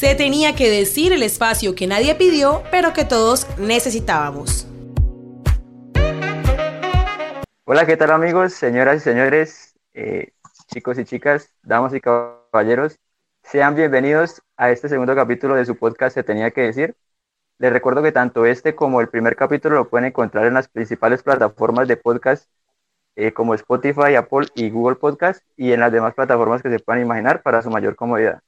Se tenía que decir el espacio que nadie pidió, pero que todos necesitábamos. Hola, ¿qué tal amigos, señoras y señores, eh, chicos y chicas, damas y caballeros? Sean bienvenidos a este segundo capítulo de su podcast Se tenía que decir. Les recuerdo que tanto este como el primer capítulo lo pueden encontrar en las principales plataformas de podcast eh, como Spotify, Apple y Google Podcast y en las demás plataformas que se puedan imaginar para su mayor comodidad.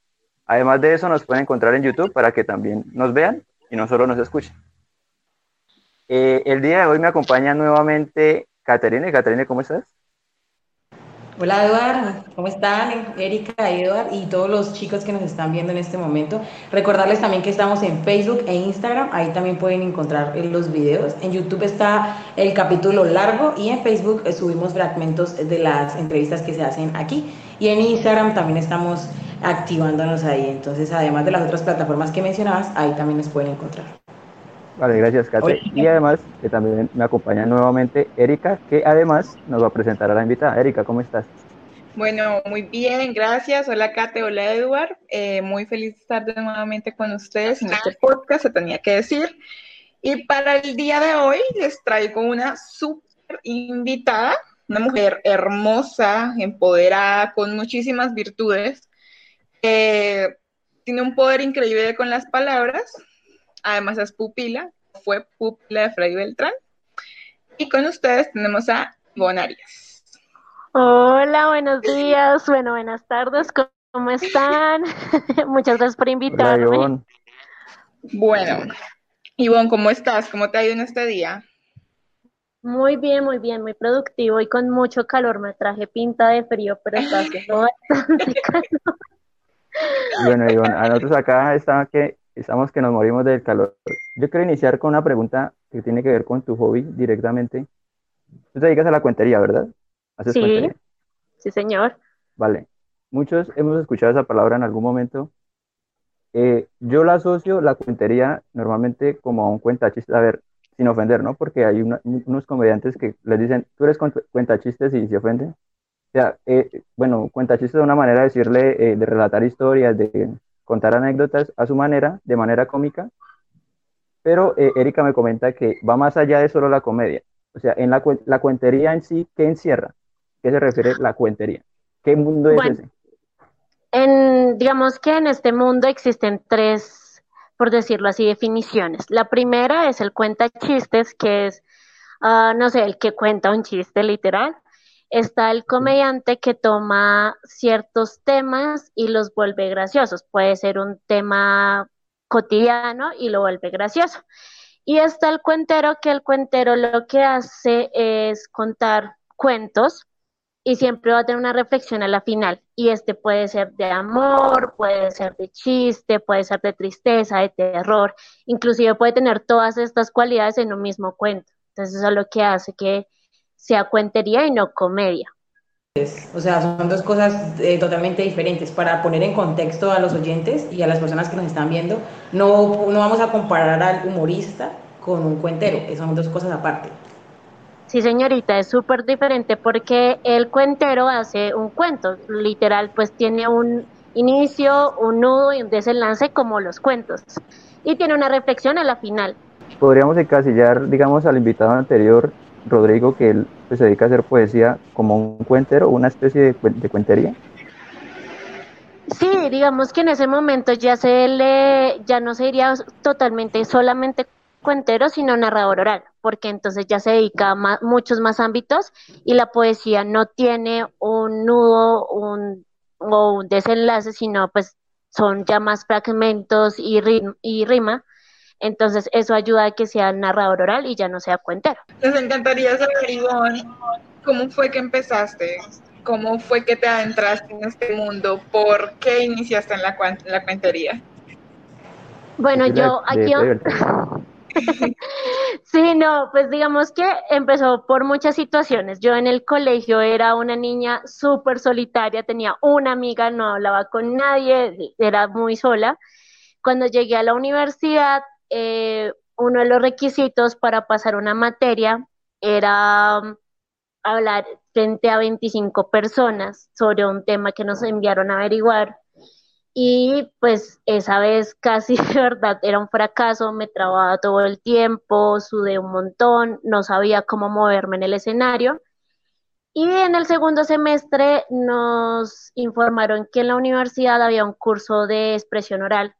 Además de eso, nos pueden encontrar en YouTube para que también nos vean y no solo nos escuchen. Eh, el día de hoy me acompaña nuevamente Caterine. Caterine, ¿cómo estás? Hola Eduard, ¿cómo están? Erika, Eduard y todos los chicos que nos están viendo en este momento. Recordarles también que estamos en Facebook e Instagram, ahí también pueden encontrar los videos. En YouTube está el capítulo largo y en Facebook eh, subimos fragmentos de las entrevistas que se hacen aquí. Y en Instagram también estamos activándonos ahí. Entonces, además de las otras plataformas que mencionabas, ahí también nos pueden encontrar. Vale, gracias, Kate. Y además, que también me acompaña nuevamente Erika, que además nos va a presentar a la invitada. Erika, ¿cómo estás? Bueno, muy bien, gracias. Hola, Kate. Hola, Eduard. Eh, muy feliz de estar nuevamente con ustedes en este podcast, se tenía que decir. Y para el día de hoy les traigo una súper invitada, una mujer hermosa, empoderada, con muchísimas virtudes. Tiene un poder increíble con las palabras, además es pupila, fue pupila de Freddy Beltrán. Y con ustedes tenemos a Ivonne Arias. Hola, buenos días, bueno, buenas tardes, ¿cómo están? Muchas gracias por invitarme. bueno, Ivonne, ¿cómo estás? ¿Cómo te ha ido en este día? Muy bien, muy bien, muy productivo y con mucho calor. Me traje pinta de frío, pero está haciendo bastante calor. Bueno, Ivonne, a nosotros acá está que estamos que nos morimos del calor. Yo quiero iniciar con una pregunta que tiene que ver con tu hobby directamente. Tú te dedicas a la cuentería, ¿verdad? sí, sí, señor. Vale. Muchos hemos escuchado esa palabra en algún momento. Eh, yo la asocio, la cuentería, normalmente como a un cuentachistes, a ver, sin ofender, ¿no? Porque hay unos comediantes que les dicen, tú eres cuentachistes y se ofenden. O sea, eh, bueno, cuentachistes es una manera de decirle, eh, de relatar historias, de contar anécdotas a su manera, de manera cómica, pero eh, Erika me comenta que va más allá de solo la comedia. O sea, en la, la cuentería en sí, ¿qué encierra? ¿Qué se refiere la cuentería? ¿Qué mundo es ese? En, digamos que en este mundo existen tres, por decirlo así, definiciones. La primera es el cuenta chistes, que es, ah, no sé, el que cuenta un chiste literal está el comediante que toma ciertos temas y los vuelve graciosos. Puede ser un tema cotidiano y lo vuelve gracioso. Y está el cuentero, que el cuentero lo que hace es contar cuentos y siempre va a tener una reflexión a la final. Y este puede ser de amor, puede ser de chiste, puede ser de tristeza, de terror, inclusive puede tener todas estas cualidades en un mismo cuento. Entonces eso es lo que hace que sea cuentería y no comedia. O sea, son dos cosas eh, totalmente diferentes. Para poner en contexto a los oyentes y a las personas que nos están viendo, no, no vamos a comparar al humorista con un cuentero, son dos cosas aparte. Sí, señorita, es súper diferente porque el cuentero hace un cuento, literal, pues tiene un inicio, un nudo y un desenlace como los cuentos. Y tiene una reflexión a la final. Podríamos encasillar, digamos, al invitado anterior Rodrigo que él pues, se dedica a hacer poesía como un cuentero, una especie de, de cuentería. Sí, digamos que en ese momento ya se le, ya no sería totalmente solamente cuentero, sino narrador oral, porque entonces ya se dedica a muchos más ámbitos y la poesía no tiene un nudo un, o un desenlace, sino pues son ya más fragmentos y, y rima entonces, eso ayuda a que sea narrador oral y ya no sea cuentero. Les encantaría saber, Ivonne, cómo fue que empezaste, cómo fue que te adentraste en este mundo, por qué iniciaste en la, la cuentería. Bueno, yo aquí... sí, no, pues digamos que empezó por muchas situaciones. Yo en el colegio era una niña súper solitaria, tenía una amiga, no hablaba con nadie, era muy sola. Cuando llegué a la universidad, eh, uno de los requisitos para pasar una materia era um, hablar frente a 25 personas sobre un tema que nos enviaron a averiguar. y pues esa vez casi de verdad era un fracaso, me trababa todo el tiempo, sudé un montón, no sabía cómo moverme en el escenario. Y en el segundo semestre nos informaron que en la universidad había un curso de expresión oral.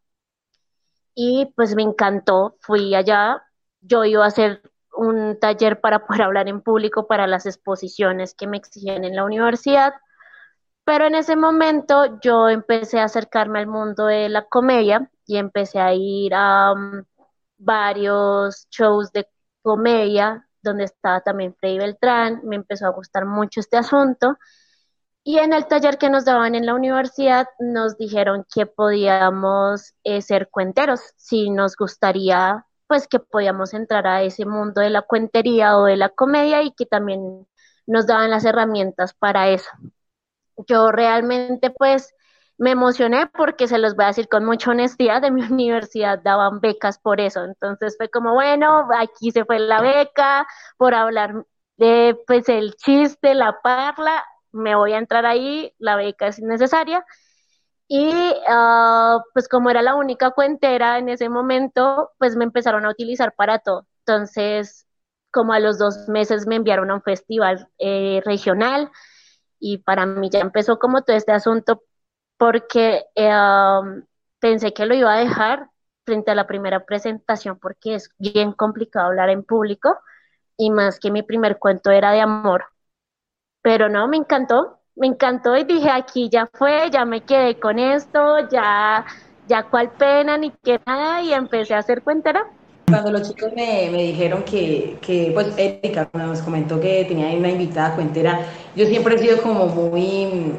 Y pues me encantó, fui allá, yo iba a hacer un taller para poder hablar en público para las exposiciones que me exigían en la universidad. Pero en ese momento yo empecé a acercarme al mundo de la comedia y empecé a ir a um, varios shows de comedia donde estaba también Freddy Beltrán, me empezó a gustar mucho este asunto. Y en el taller que nos daban en la universidad nos dijeron que podíamos eh, ser cuenteros, si nos gustaría, pues que podíamos entrar a ese mundo de la cuentería o de la comedia y que también nos daban las herramientas para eso. Yo realmente pues me emocioné porque se los voy a decir con mucha honestidad, de mi universidad daban becas por eso, entonces fue como, bueno, aquí se fue la beca por hablar de pues el chiste, la parla, me voy a entrar ahí, la beca es innecesaria. Y ah, pues como era la única cuentera en ese momento, pues me empezaron a utilizar para todo. Entonces, como a los dos meses me enviaron a un festival eh, regional, y para mí ya empezó como todo este asunto porque eh, pensé que lo iba a dejar frente a la primera presentación porque es bien complicado hablar en público y más que mi primer cuento era de amor. Pero no, me encantó, me encantó y dije, aquí ya fue, ya me quedé con esto, ya, ya cuál pena ni qué nada y empecé a hacer cuentera. Cuando los chicos me, me dijeron que, que, pues Erika nos comentó que tenía una invitada cuentera, yo siempre he sido como muy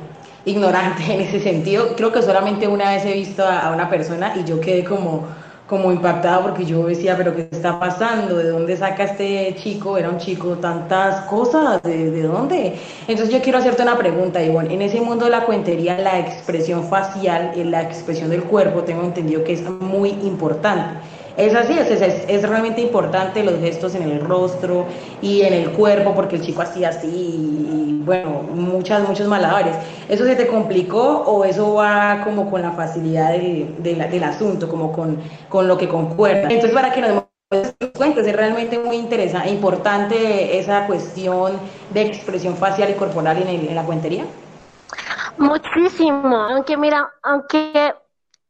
ignorante en ese sentido. Creo que solamente una vez he visto a, una persona y yo quedé como, como impactada porque yo decía, pero ¿qué está pasando? ¿De dónde saca este chico? Era un chico tantas cosas, ¿de, de dónde? Entonces yo quiero hacerte una pregunta, Ivonne. En ese mundo de la cuentería, la expresión facial, la expresión del cuerpo, tengo entendido que es muy importante. Es así, es, es, es, realmente importante los gestos en el rostro y en el cuerpo, porque el chico hacía así y, bueno, muchas, muchos malabares. ¿Eso se te complicó o eso va como con la facilidad del, asunto, como con, con, lo que concuerda? Entonces, para que nos cuentes, es realmente muy interesante, importante esa cuestión de expresión facial y corporal en, el, en la cuentería. Muchísimo, aunque mira, aunque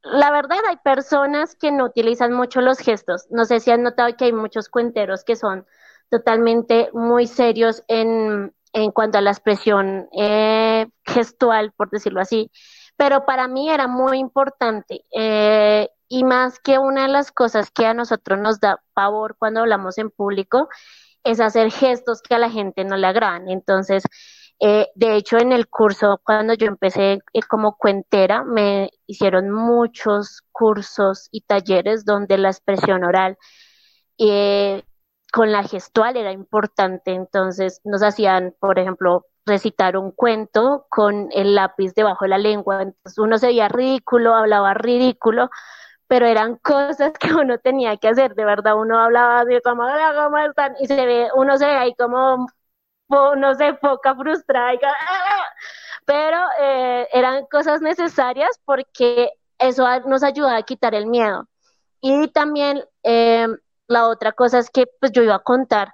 la verdad hay personas que no utilizan mucho los gestos. No sé si han notado que hay muchos cuenteros que son totalmente muy serios en, en cuanto a la expresión eh, gestual, por decirlo así. Pero para mí era muy importante. Eh, y más que una de las cosas que a nosotros nos da pavor cuando hablamos en público es hacer gestos que a la gente no le agradan. Entonces, eh, de hecho, en el curso, cuando yo empecé eh, como cuentera, me hicieron muchos cursos y talleres donde la expresión oral eh, con la gestual era importante. Entonces, nos hacían, por ejemplo, recitar un cuento con el lápiz debajo de la lengua. Entonces, uno se veía ridículo, hablaba ridículo, pero eran cosas que uno tenía que hacer. De verdad, uno hablaba de como, ¿cómo están? Y se ve, uno se ve ahí como no sé, poca frustrada, pero eh, eran cosas necesarias porque eso nos ayuda a quitar el miedo. Y también em, la otra cosa es que pues yo iba a contar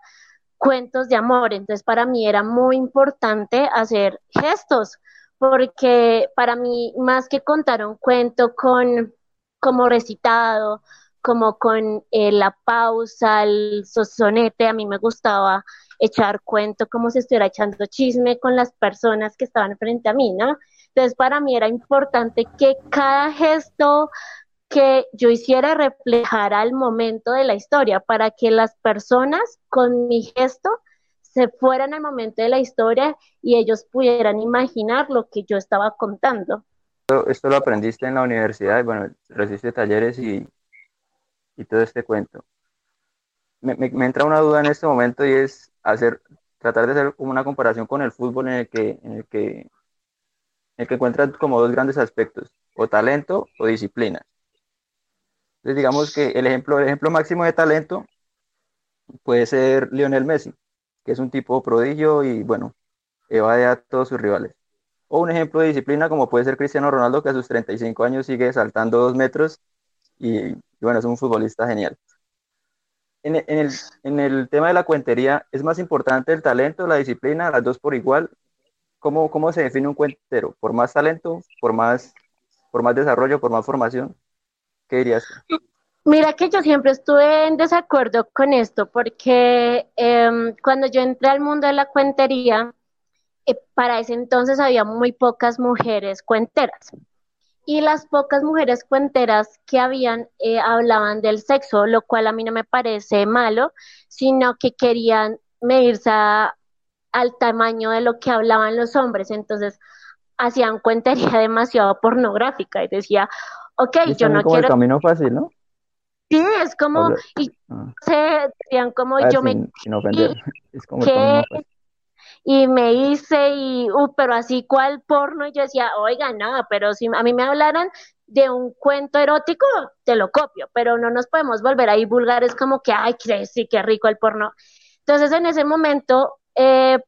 cuentos de amor, entonces para mí era muy importante hacer gestos, porque para mí más que contar un cuento con como recitado, como con eh, la pausa, el sosonete, a mí me gustaba echar cuento como si estuviera echando chisme con las personas que estaban frente a mí, ¿no? Entonces para mí era importante que cada gesto que yo hiciera reflejara el momento de la historia para que las personas con mi gesto se fueran al momento de la historia y ellos pudieran imaginar lo que yo estaba contando. Esto lo aprendiste en la universidad, bueno, recibiste talleres y, y todo este cuento. Me, me, me, entra una duda en este momento y es, hacer, tratar de hacer una comparación con el fútbol en el que, en el que, en el que encuentran como dos grandes aspectos, o talento o disciplina. Entonces digamos que el ejemplo, el ejemplo máximo de talento puede ser Lionel Messi, que es un tipo prodigio y bueno, evade a todos sus rivales. O un ejemplo de disciplina como puede ser Cristiano Ronaldo, que a sus 35 años sigue saltando dos metros y, bueno, es un futbolista genial. En, el, tema de la cuentería, ¿es más importante el talento, la disciplina, las dos por igual? ¿Cómo, se define un cuentero? ¿Por más talento, por más, por más desarrollo, por más formación? ¿Qué dirías? Mira que yo siempre estuve en desacuerdo con esto porque em, cuando yo entré al mundo de la cuentería, eh, para ese entonces había muy pocas mujeres cuenteras. Y las pocas mujeres cuenteras que habían eh, hablaban del sexo, lo cual a mí no me parece malo, sino que querían medirse al tamaño de lo que hablaban los hombres. Entonces hacían cuentería demasiado pornográfica y decía, ok, yo no quiero... el camino fácil, ¿no? Sí, es como, y ah. se decían como ah, yo me... Sin ofender, es como y me hice y, uh, pero así cual porno, y yo decía, oiga, no, pero si a mí me hablaran de un cuento erótico, te lo copio, pero no nos podemos volver ahí vulgares como que, ay, sí, qué rico el porno. Entonces en ese momento, eh,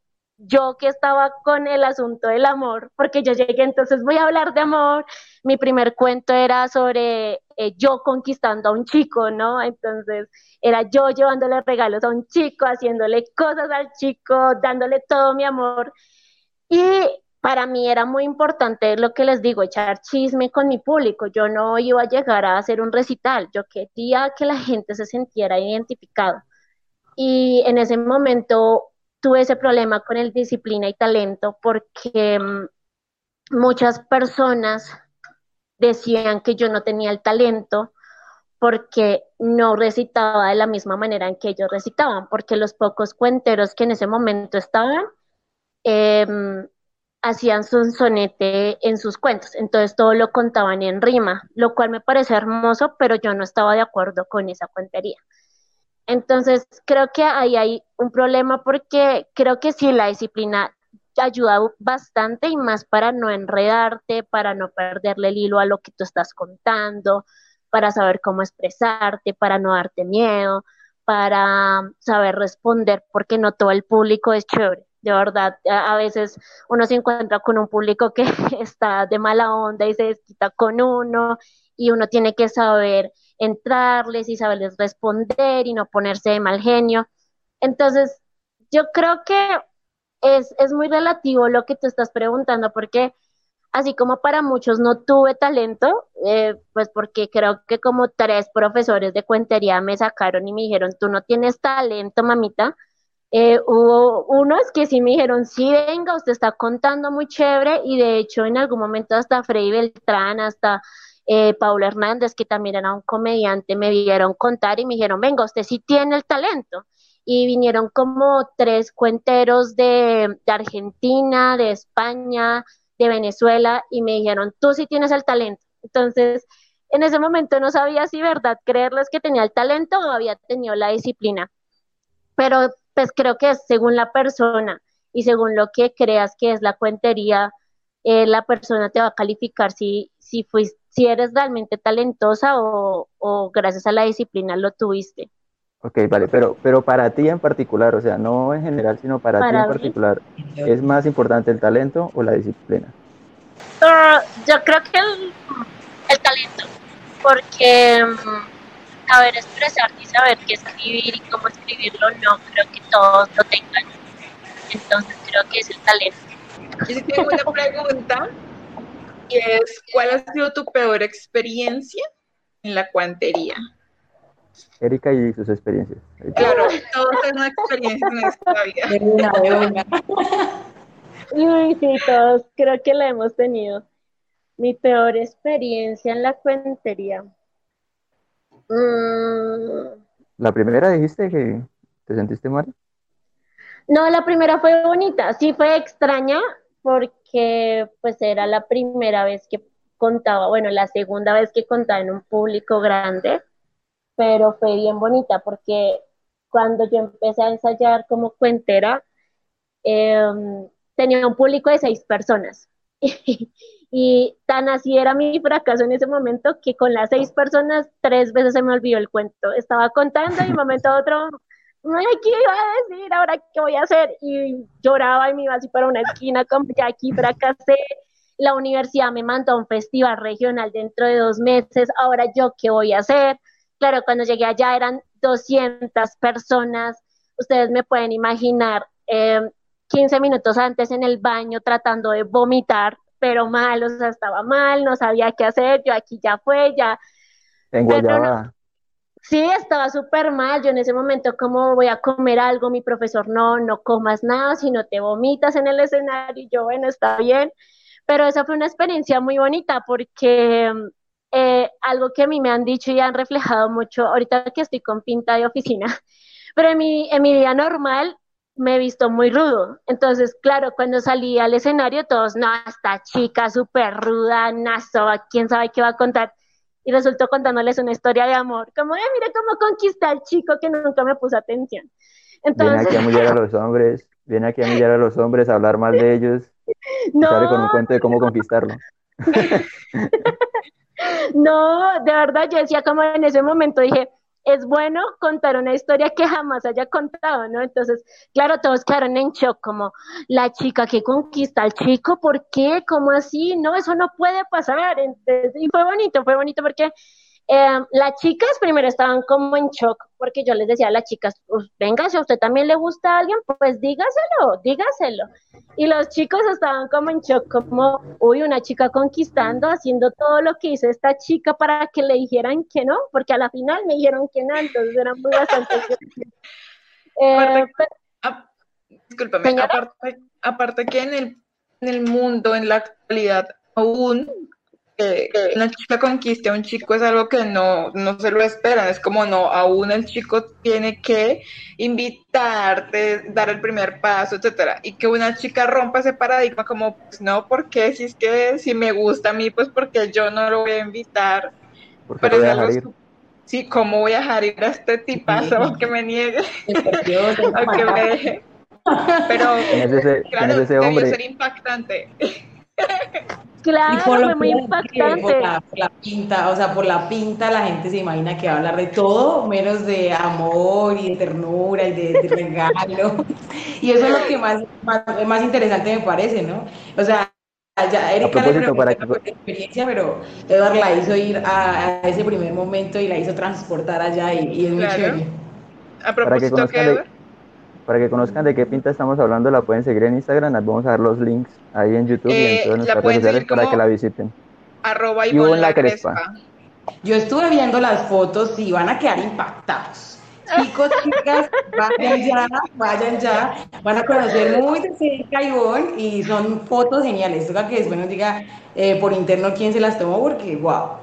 yo que estaba con el asunto del amor, porque yo llegué, entonces voy a hablar de amor. Mi primer cuento era sobre eh, yo conquistando a un chico, ¿no? Entonces era yo llevándole regalos a un chico, haciéndole cosas al chico, dándole todo mi amor. Y para mí era muy importante lo que les digo, echar chisme con mi público. Yo no iba a llegar a hacer un recital, yo quería que la gente se sintiera identificado. Y en ese momento tuve ese problema con el disciplina y talento porque mm, muchas personas decían que yo no tenía el talento porque no recitaba de la misma manera en que ellos recitaban, porque los pocos cuenteros que en ese momento estaban em, hacían su sonete en sus cuentos, entonces todo lo contaban en rima, lo cual me parece hermoso, pero yo no estaba de acuerdo con esa cuentería. Entonces, creo que ahí hay un problema porque creo que sí, la disciplina ayuda bastante y más para no enredarte, para no perderle el hilo a lo que tú estás contando, para saber cómo expresarte, para no darte miedo, para saber responder, porque no todo el público es chévere. De verdad, a, veces uno se encuentra con un público que está de mala onda y se desquita con uno y uno tiene que saber entrarles y saberles responder y no ponerse de mal genio. Entonces, yo creo que es, muy relativo lo que tú estás preguntando, porque así como para muchos no tuve talento, eh, pues porque creo que como tres profesores de cuentería me sacaron y me dijeron, tú no tienes talento, mamita. Eh, hubo unos que sí me dijeron, sí, venga, usted está contando muy chévere y de hecho en algún momento hasta Freddy Beltrán, hasta eh, Paula Hernández, que también era un comediante, me vieron contar y me dijeron, venga, usted sí tiene el talento. Y vinieron como tres cuenteros de, Argentina, de España, de Venezuela, y me dijeron, tú sí tienes el talento. Entonces, en ese momento no sabía si verdad creerles que tenía el talento o había tenido la disciplina. Pero pues creo que es según la persona y según lo que creas que es la cuentería, eh, la persona te va a calificar si, si fuiste si eres realmente talentosa o, gracias a la disciplina lo tuviste. Ok, vale, pero, pero para ti en particular, o sea, no en general, sino para, ti en particular, ¿es más importante el talento o la disciplina? Ah, yo creo que el, talento, porque mm, saber expresarte y saber qué escribir y cómo escribirlo, no creo que todos lo tengan. Entonces creo que es el talento. Y si tengo una pregunta, es, ¿cuál ha sido tu peor experiencia en la cuantería? Erika y sus experiencias. Claro, todos tenemos una experiencia en esta vida. Uy, sí, todos creo que la hemos tenido. Mi peor experiencia en la cuentería. Mm. ¿La primera dijiste que te sentiste mal? No, la primera fue bonita, sí fue extraña, porque pues era la primera vez que contaba, bueno, la segunda vez que contaba en un público grande, pero fue bien bonita porque cuando yo empecé a ensayar como cuentera, em, tenía un público de seis personas. y tan así era mi fracaso en ese momento que con las seis personas tres veces se me olvidó el cuento. Estaba contando y un momento a otro ¿qué iba a decir? ¿Ahora qué voy a hacer? Y lloraba y me iba así para una esquina, como ya aquí fracasé. La universidad me mandó a un festival regional dentro de dos meses, ahora yo qué voy a hacer? Claro, cuando llegué allá eran 200 personas, ustedes me pueden imaginar, 15 eh, minutos antes en el baño tratando de vomitar, pero mal, o sea, estaba mal, no sabía qué hacer, yo aquí ya fue, ya... Tengo Sí, estaba súper mal. Yo en ese momento, ¿cómo voy a comer algo? Mi profesor, no, no comas nada, si no te vomitas en el escenario. Y yo, bueno, está bien. Pero esa fue una experiencia muy bonita porque eh, algo que a mí me han dicho y han reflejado mucho, ahorita que estoy con pinta de oficina, pero en mi, en mi vida normal me he visto muy rudo. Entonces, claro, cuando salí al escenario, todos, no, esta chica súper ruda, nazo, quién sabe qué va a contar y resultó contándoles una historia de amor, como, eh, mira cómo conquista al chico que nunca me puso atención. Entonces... Viene aquí a humillar a los hombres, viene aquí a humillar a los hombres, a hablar mal de ellos, no. sale con un cuento de cómo conquistarlo. no, de verdad, yo decía como en ese momento, dije, es bueno contar una historia que jamás haya contado, ¿no? Entonces, claro, todos quedaron en shock, como la chica que conquista al chico, ¿por qué? ¿Cómo así? No, eso no puede pasar. Entonces, y fue bonito, fue bonito porque eh, las chicas primero estaban como en shock, porque yo les decía a las chicas, venga, si a usted también le gusta a alguien, pues dígaselo, dígaselo. Y los chicos estaban como en shock, como, uy, una chica conquistando, haciendo todo lo que hizo esta chica para que le dijeran que no, porque a la final me dijeron que no, entonces eran muy bastante... eh, discúlpame, aparte, aparte que en el, en el mundo, en la actualidad, aún que una chica conquiste a un chico es algo que no, no se lo esperan, es como no, aún el chico tiene que invitarte, dar el primer paso, etcétera, y que una chica rompa ese paradigma como, pues no, porque si es que si me gusta a mí, pues porque yo no lo voy a invitar, pero es algo sí, ¿cómo voy a dejar ir a este tipazo que me niegue? a que me deje. Pero, ese, claro, ese hombre? ser impactante. Claro, fue muy impactante. Por la, pinta, o sea, por la pinta la gente se imagina que va a hablar de todo, menos de amor y de ternura y de, regalo. y eso es lo que más, más, interesante me parece, ¿no? O sea, ya Erika le preguntó para experiencia, pero Eduard la hizo ir a, ese primer momento y la hizo transportar allá y, es muy chévere. A propósito, que para que conozcan de qué pinta estamos hablando, la pueden seguir en Instagram. vamos a dar los links ahí en YouTube y en eh, todas nuestras redes sociales para que la visiten. Arroba y la, crespa. Yo estuve viendo las fotos y van a quedar impactados. Chicos, chicas, vayan ya, vayan ya. Van a conocer muy de cerca Ivonne y son fotos geniales. Toca que después nos diga eh, por interno quién se las tomó porque, wow.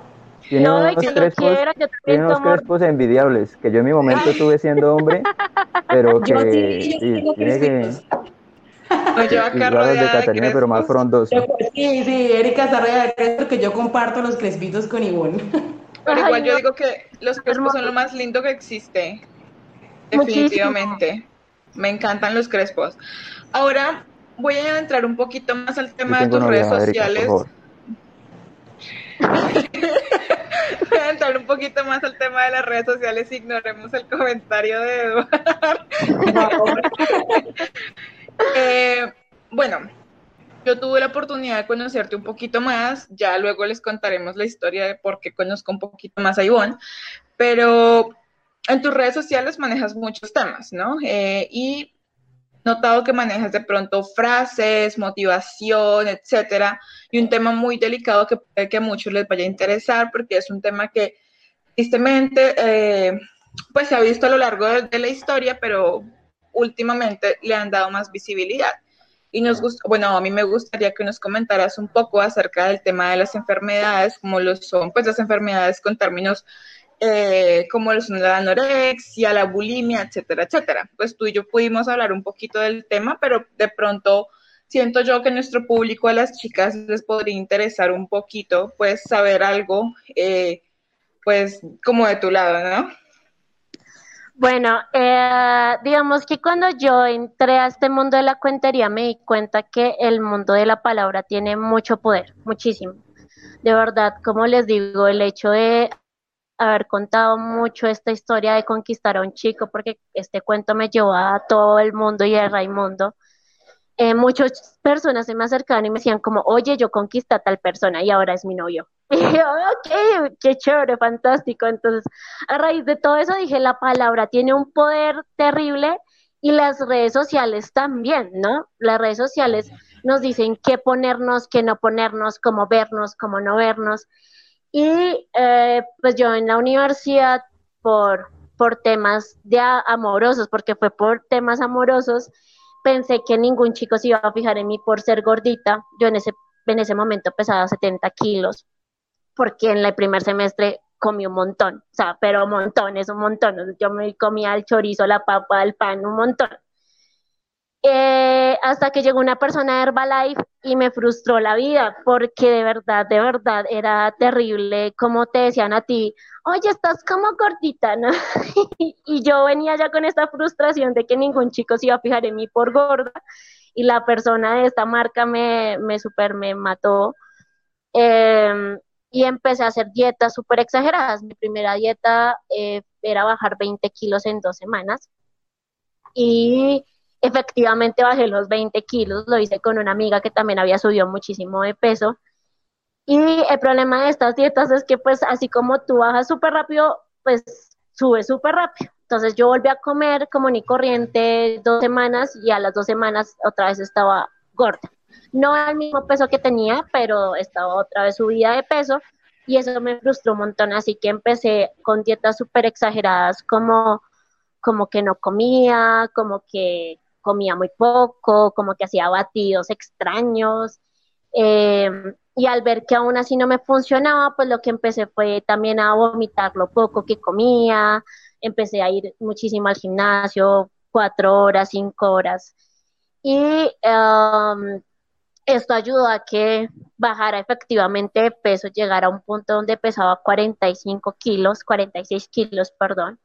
Tiene no, unos, crespos, tiene unos crespos envidiables que yo en mi momento tuve siendo hombre, pero que, yo tiene que yo acá de Catarina, pero más frondoso. Sí, sí, Erika está rodeada de crespos que yo comparto los crespitos con Ivonne. Pero igual yo digo que los crespos son lo más lindo que existe. Definitivamente. Me encantan los crespos. Ahora voy a entrar un poquito más al tema de tus redes sociales. Voy a entrar un poquito más al tema de las redes sociales, ignoremos el comentario de Eduardo. Eh, bueno, yo tuve la oportunidad de conocerte un poquito más, ya luego les contaremos la historia de por qué conozco un poquito más a Ivonne, pero en tus redes sociales manejas muchos temas, ¿no? Eh, y notado que manejas de pronto frases, motivación, etcétera, y un tema muy delicado que que a muchos les vaya a interesar porque es un tema que tristemente eh, pues se ha visto a lo largo de, la historia, pero últimamente le han dado más visibilidad. Y nos gusta, bueno, a mí me gustaría que nos comentaras un poco acerca del tema de las enfermedades, como lo son pues las enfermedades con términos eh, como la anorexia, la bulimia, etcétera, etcétera. Pues tú y yo pudimos hablar un poquito del tema, pero de pronto siento yo que nuestro público, a las chicas, les podría interesar un poquito, pues saber algo, eh, pues como de tu lado, ¿no? Bueno, eh, digamos que cuando yo entré a este mundo de la cuentería me di cuenta que el mundo de la palabra tiene mucho poder, muchísimo. De verdad, como les digo, el hecho de haber contado mucho esta historia de conquistar a un chico, porque este cuento me llevó a todo el mundo y a Raimundo. Eh, muchas personas se me acercaban y me decían como, oye, yo conquisté a tal persona y ahora es mi novio. Y yo, ok, qué chévere, fantástico. Entonces, a raíz de todo eso dije, la palabra tiene un poder terrible y las redes sociales también, ¿no? Las redes sociales nos dicen qué ponernos, qué no ponernos, cómo vernos, cómo no vernos. Y eh, pues yo en la universidad, por, por temas de amorosos, porque fue por temas amorosos, pensé que ningún chico se iba a fijar en mí por ser gordita. Yo en ese, en ese momento pesaba 70 kilos, porque en el primer semestre comí un montón, o sea, pero un montón, es un montón. Yo me comía el chorizo, la papa, el pan, un montón. Eh, hasta que llegó una persona de Herbalife y me frustró la vida, porque de verdad, de verdad, era terrible como te decían a ti, oye, estás como gordita, ¿no? y yo venía ya con esta frustración de que ningún chico se iba a fijar en mí por gorda, y la persona de esta marca me, me super me mató. Em, y empecé a hacer dietas súper exageradas. Mi primera dieta eh, era bajar 20 kilos en dos semanas. Y efectivamente bajé los 20 kilos, lo hice con una amiga que también había subido muchísimo de peso. Y el problema de estas dietas es que pues así como tú bajas súper rápido, pues sube súper rápido. Entonces yo volví a comer como ni corriente dos semanas y a las dos semanas otra vez estaba gorda. No al mismo peso que tenía, pero estaba otra vez subida de peso y eso me frustró un montón. Así que empecé con dietas súper exageradas como como que no comía, como que comía muy poco, como que hacía batidos extraños. Em, y al ver que aún así no me funcionaba, pues lo que empecé fue también a vomitar lo poco que comía, empecé a ir muchísimo al gimnasio, cuatro horas, cinco horas. Y em, esto ayudó a que bajara efectivamente de peso, llegara a un punto donde pesaba 45 kilos, 46 kilos, perdón.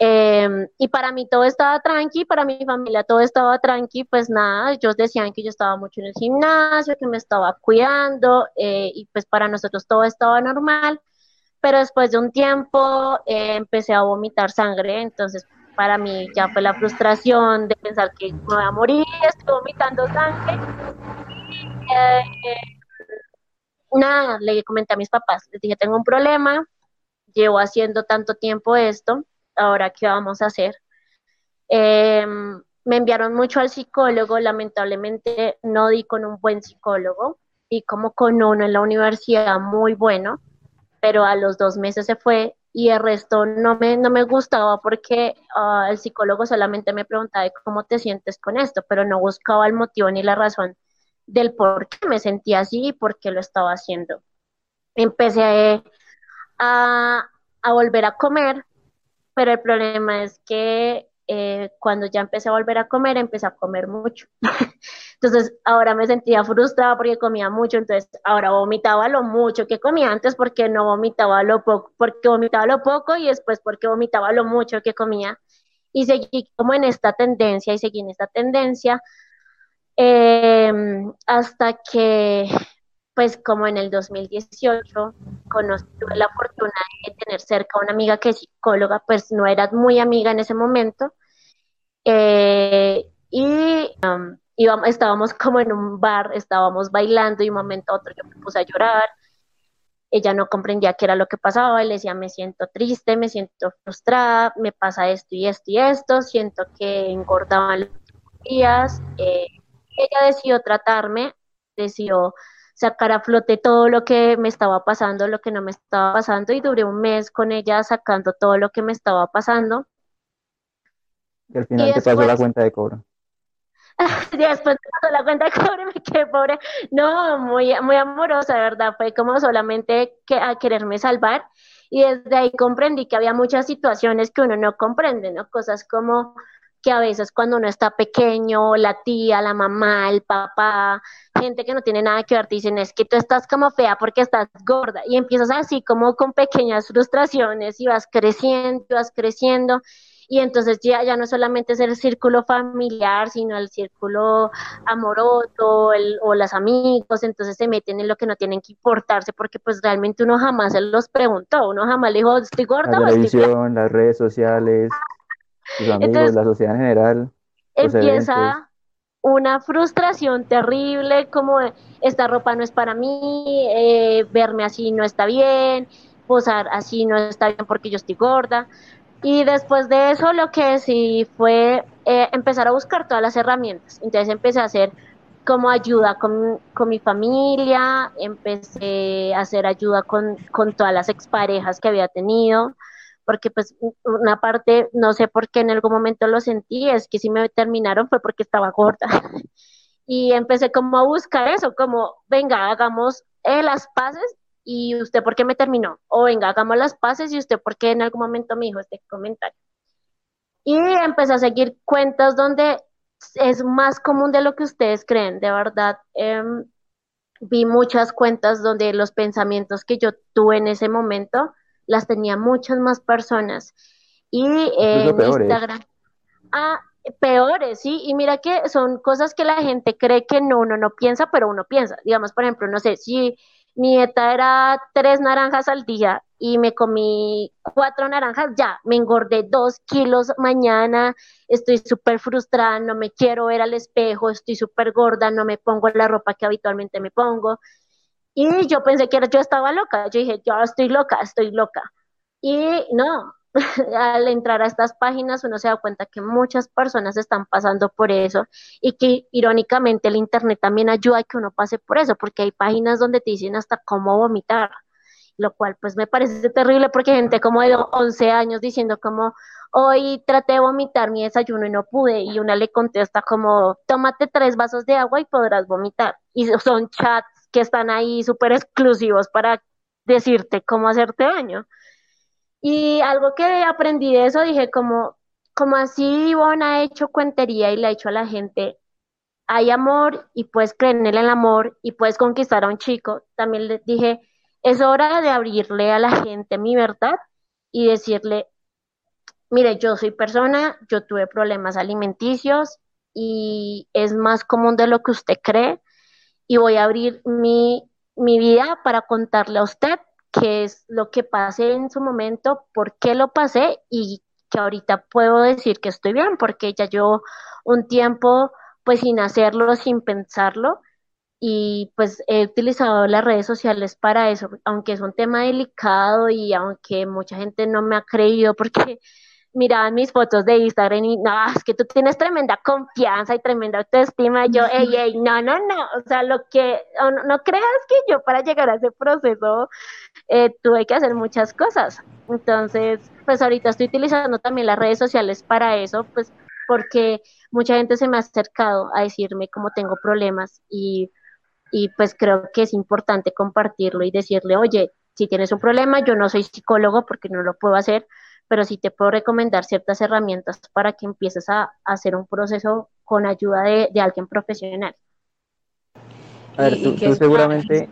Em, y para mí todo estaba tranqui, para mi familia todo estaba tranqui, pues nada, ellos decían que yo estaba mucho en el gimnasio, que me estaba cuidando, eh, y pues para nosotros todo estaba normal, pero después de un tiempo eh, empecé a vomitar sangre, entonces para mí ya fue la frustración de pensar que me voy a morir, estoy vomitando sangre. Eh, nada, le comenté a mis papás, les dije, tengo un problema, llevo haciendo tanto tiempo esto, ahora qué vamos a hacer. Em, me enviaron mucho al psicólogo, lamentablemente no di con un buen psicólogo, y como con uno en la universidad muy bueno, pero a los dos meses se fue y el resto no me, no me gustaba porque ah, el psicólogo solamente me preguntaba cómo te sientes con esto, pero no buscaba el motivo ni la razón del por qué me sentía así y por qué lo estaba haciendo. Empecé a, a volver a comer, pero el problema es que eh, cuando ya empecé a volver a comer, empecé a comer mucho. entonces, ahora me sentía frustrada porque comía mucho, entonces ahora vomitaba lo mucho que comía antes porque no vomitaba lo poco, porque vomitaba lo poco y después porque vomitaba lo mucho que comía. Y seguí como en esta tendencia y seguí en esta tendencia em, hasta que pues como en el 2018 conocí, tuve la fortuna de tener cerca a una amiga que es psicóloga, pues no era muy amiga en ese momento, eh, y um, íbamos, estábamos como en un bar, estábamos bailando y un momento a otro yo me puse a llorar, ella no comprendía qué era lo que pasaba, y decía, me siento triste, me siento frustrada, me pasa esto y esto y esto, siento que engordaban los días, eh, ella decidió tratarme, decidió sacar a flote todo lo que me estaba pasando, lo que no me estaba pasando y duré un mes con ella sacando todo lo que me estaba pasando. Y al final te pasó la cuenta de cobro. y después te pasó la cuenta de cobro y me quedé pobre. No, muy, muy amorosa, de verdad. Fue como solamente que, a quererme salvar. Y desde ahí comprendí que había muchas situaciones que uno no comprende, ¿no? Cosas como que a veces cuando uno está pequeño, la tía, la mamá, el papá, gente que no tiene nada que ver, te dicen, es que tú estás como fea porque estás gorda. Y empiezas así como con pequeñas frustraciones y vas creciendo, vas creciendo. y entonces ya, ya no solamente es el círculo familiar, sino el círculo amoroso el, o los amigos, entonces se meten en lo que no tienen que importarse porque pues realmente uno jamás se los preguntó, uno jamás le dijo, estoy gorda la televisión, las redes sociales, los amigos, la sociedad en general. Empieza una frustración terrible como esta ropa no es para mí, eh, verme así no está bien, posar así no está bien porque yo estoy gorda. Y después de eso lo que sí fue eh, empezar a buscar todas las herramientas. Entonces empecé a hacer como ayuda con, con mi familia, empecé a hacer ayuda con, con todas las exparejas que había tenido, porque pues una parte, no sé por qué en algún momento lo sentí, es que si me terminaron fue porque estaba gorda. y empecé como a buscar eso, como, venga, hagamos eh, las paces y usted por qué me terminó, o venga, hagamos las paces y usted por qué en algún momento me dijo este comentario. Y empecé a seguir cuentas donde es más común de lo que ustedes creen, de verdad. Em, vi muchas cuentas donde los pensamientos que yo tuve en ese momento las tenía muchas más personas. Y en Instagram. Ah, peores, sí, y mira que son cosas que la gente cree que no, uno no piensa, pero uno piensa. Digamos, por ejemplo, no sé, si mi dieta era tres naranjas al día y me comí cuatro naranjas, ya, me engordé dos kilos mañana, estoy súper frustrada, no me quiero ver al espejo, estoy súper gorda, no me pongo la ropa que habitualmente me pongo. Y yo pensé que yo estaba loca, yo dije, yo estoy loca, estoy loca. Y no, al entrar a estas páginas uno se da cuenta que muchas personas están pasando por eso y que irónicamente el Internet también ayuda a que uno pase por eso, porque hay páginas donde te dicen hasta cómo vomitar, lo cual pues me parece terrible porque gente como de 11 años diciendo como hoy traté de vomitar mi desayuno y no pude y una le contesta como tómate tres vasos de agua y podrás vomitar y son chats que están ahí súper exclusivos para decirte cómo hacerte daño. Y algo que aprendí de eso, dije como, como así Ivonne ha hecho cuentería y le ha hecho a la gente, hay amor y puedes creer en el amor y puedes conquistar a un chico. También le dije, es hora de abrirle a la gente mi verdad y decirle, mire, yo soy persona, yo tuve problemas alimenticios y es más común de lo que usted cree y voy a abrir mi, mi vida para contarle a usted qué es lo que pasé en su momento, por qué lo pasé y que ahorita puedo decir que estoy bien, porque ya yo un tiempo pues sin hacerlo, sin pensarlo, y pues he utilizado las redes sociales para eso, aunque es un tema delicado y aunque mucha gente no me ha creído porque miraban mis fotos de Instagram y no, es que tú tienes tremenda confianza y tremenda autoestima. yo, ey, ey, no, no, no. O sea, lo que, no, creas que yo para llegar a ese proceso eh, tuve que hacer muchas cosas. Entonces, pues ahorita estoy utilizando también las redes sociales para eso, pues porque mucha gente se me ha acercado a decirme cómo tengo problemas y, y pues creo que es importante compartirlo y decirle, oye, si tienes un problema, yo no soy psicólogo porque no lo puedo hacer, pero sí te puedo recomendar ciertas herramientas para que empieces a, hacer un proceso con ayuda de, alguien profesional. A ver, tú, seguramente...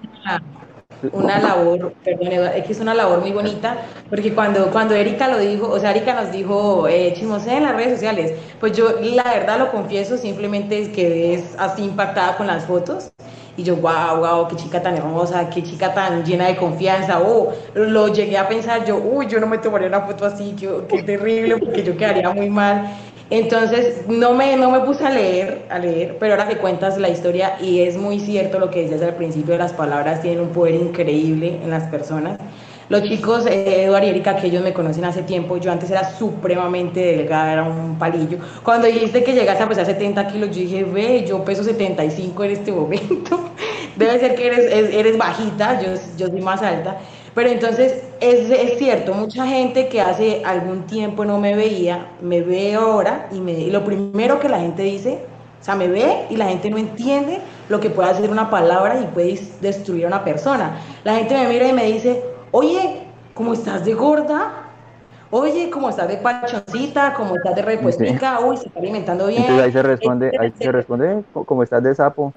Una, labor, perdón, es que es una labor muy bonita, porque cuando, cuando Erika lo dijo, o sea, Erika nos dijo, eh, en las redes sociales, pues yo la verdad lo confieso, simplemente es que es así impactada con las fotos y yo, wow, wow, qué chica tan hermosa, qué chica tan llena de confianza. Oh, lo llegué a pensar yo, uy, yo no me tomaría una foto así, qué, qué terrible, porque yo quedaría muy mal. Entonces, no me, no me puse a leer, a leer, pero ahora que cuentas la historia, y es muy cierto lo que decías al principio, las palabras tienen un poder increíble en las personas. Los chicos, eh, Eduardo y Erika, que ellos me conocen hace tiempo, yo antes era supremamente delgada, era un palillo. Cuando dijiste que llegaste a pesar 70 kilos, yo dije, ve, yo peso 75 en este momento. Debe ser que eres, eres bajita, yo, yo soy más alta. Pero entonces es, es, cierto, mucha gente que hace algún tiempo no me veía, me ve ahora y, me, y lo primero que la gente dice, o sea, me ve y la gente no entiende lo que puede hacer una palabra y puede destruir a una persona. La gente me mira y me dice, oye, ¿cómo estás de gorda? oye, ¿cómo estás de pachoncita? ¿Cómo estás de repuestica? Uy, se está alimentando bien. Entonces ahí se responde, ahí se responde, ¿cómo estás de sapo?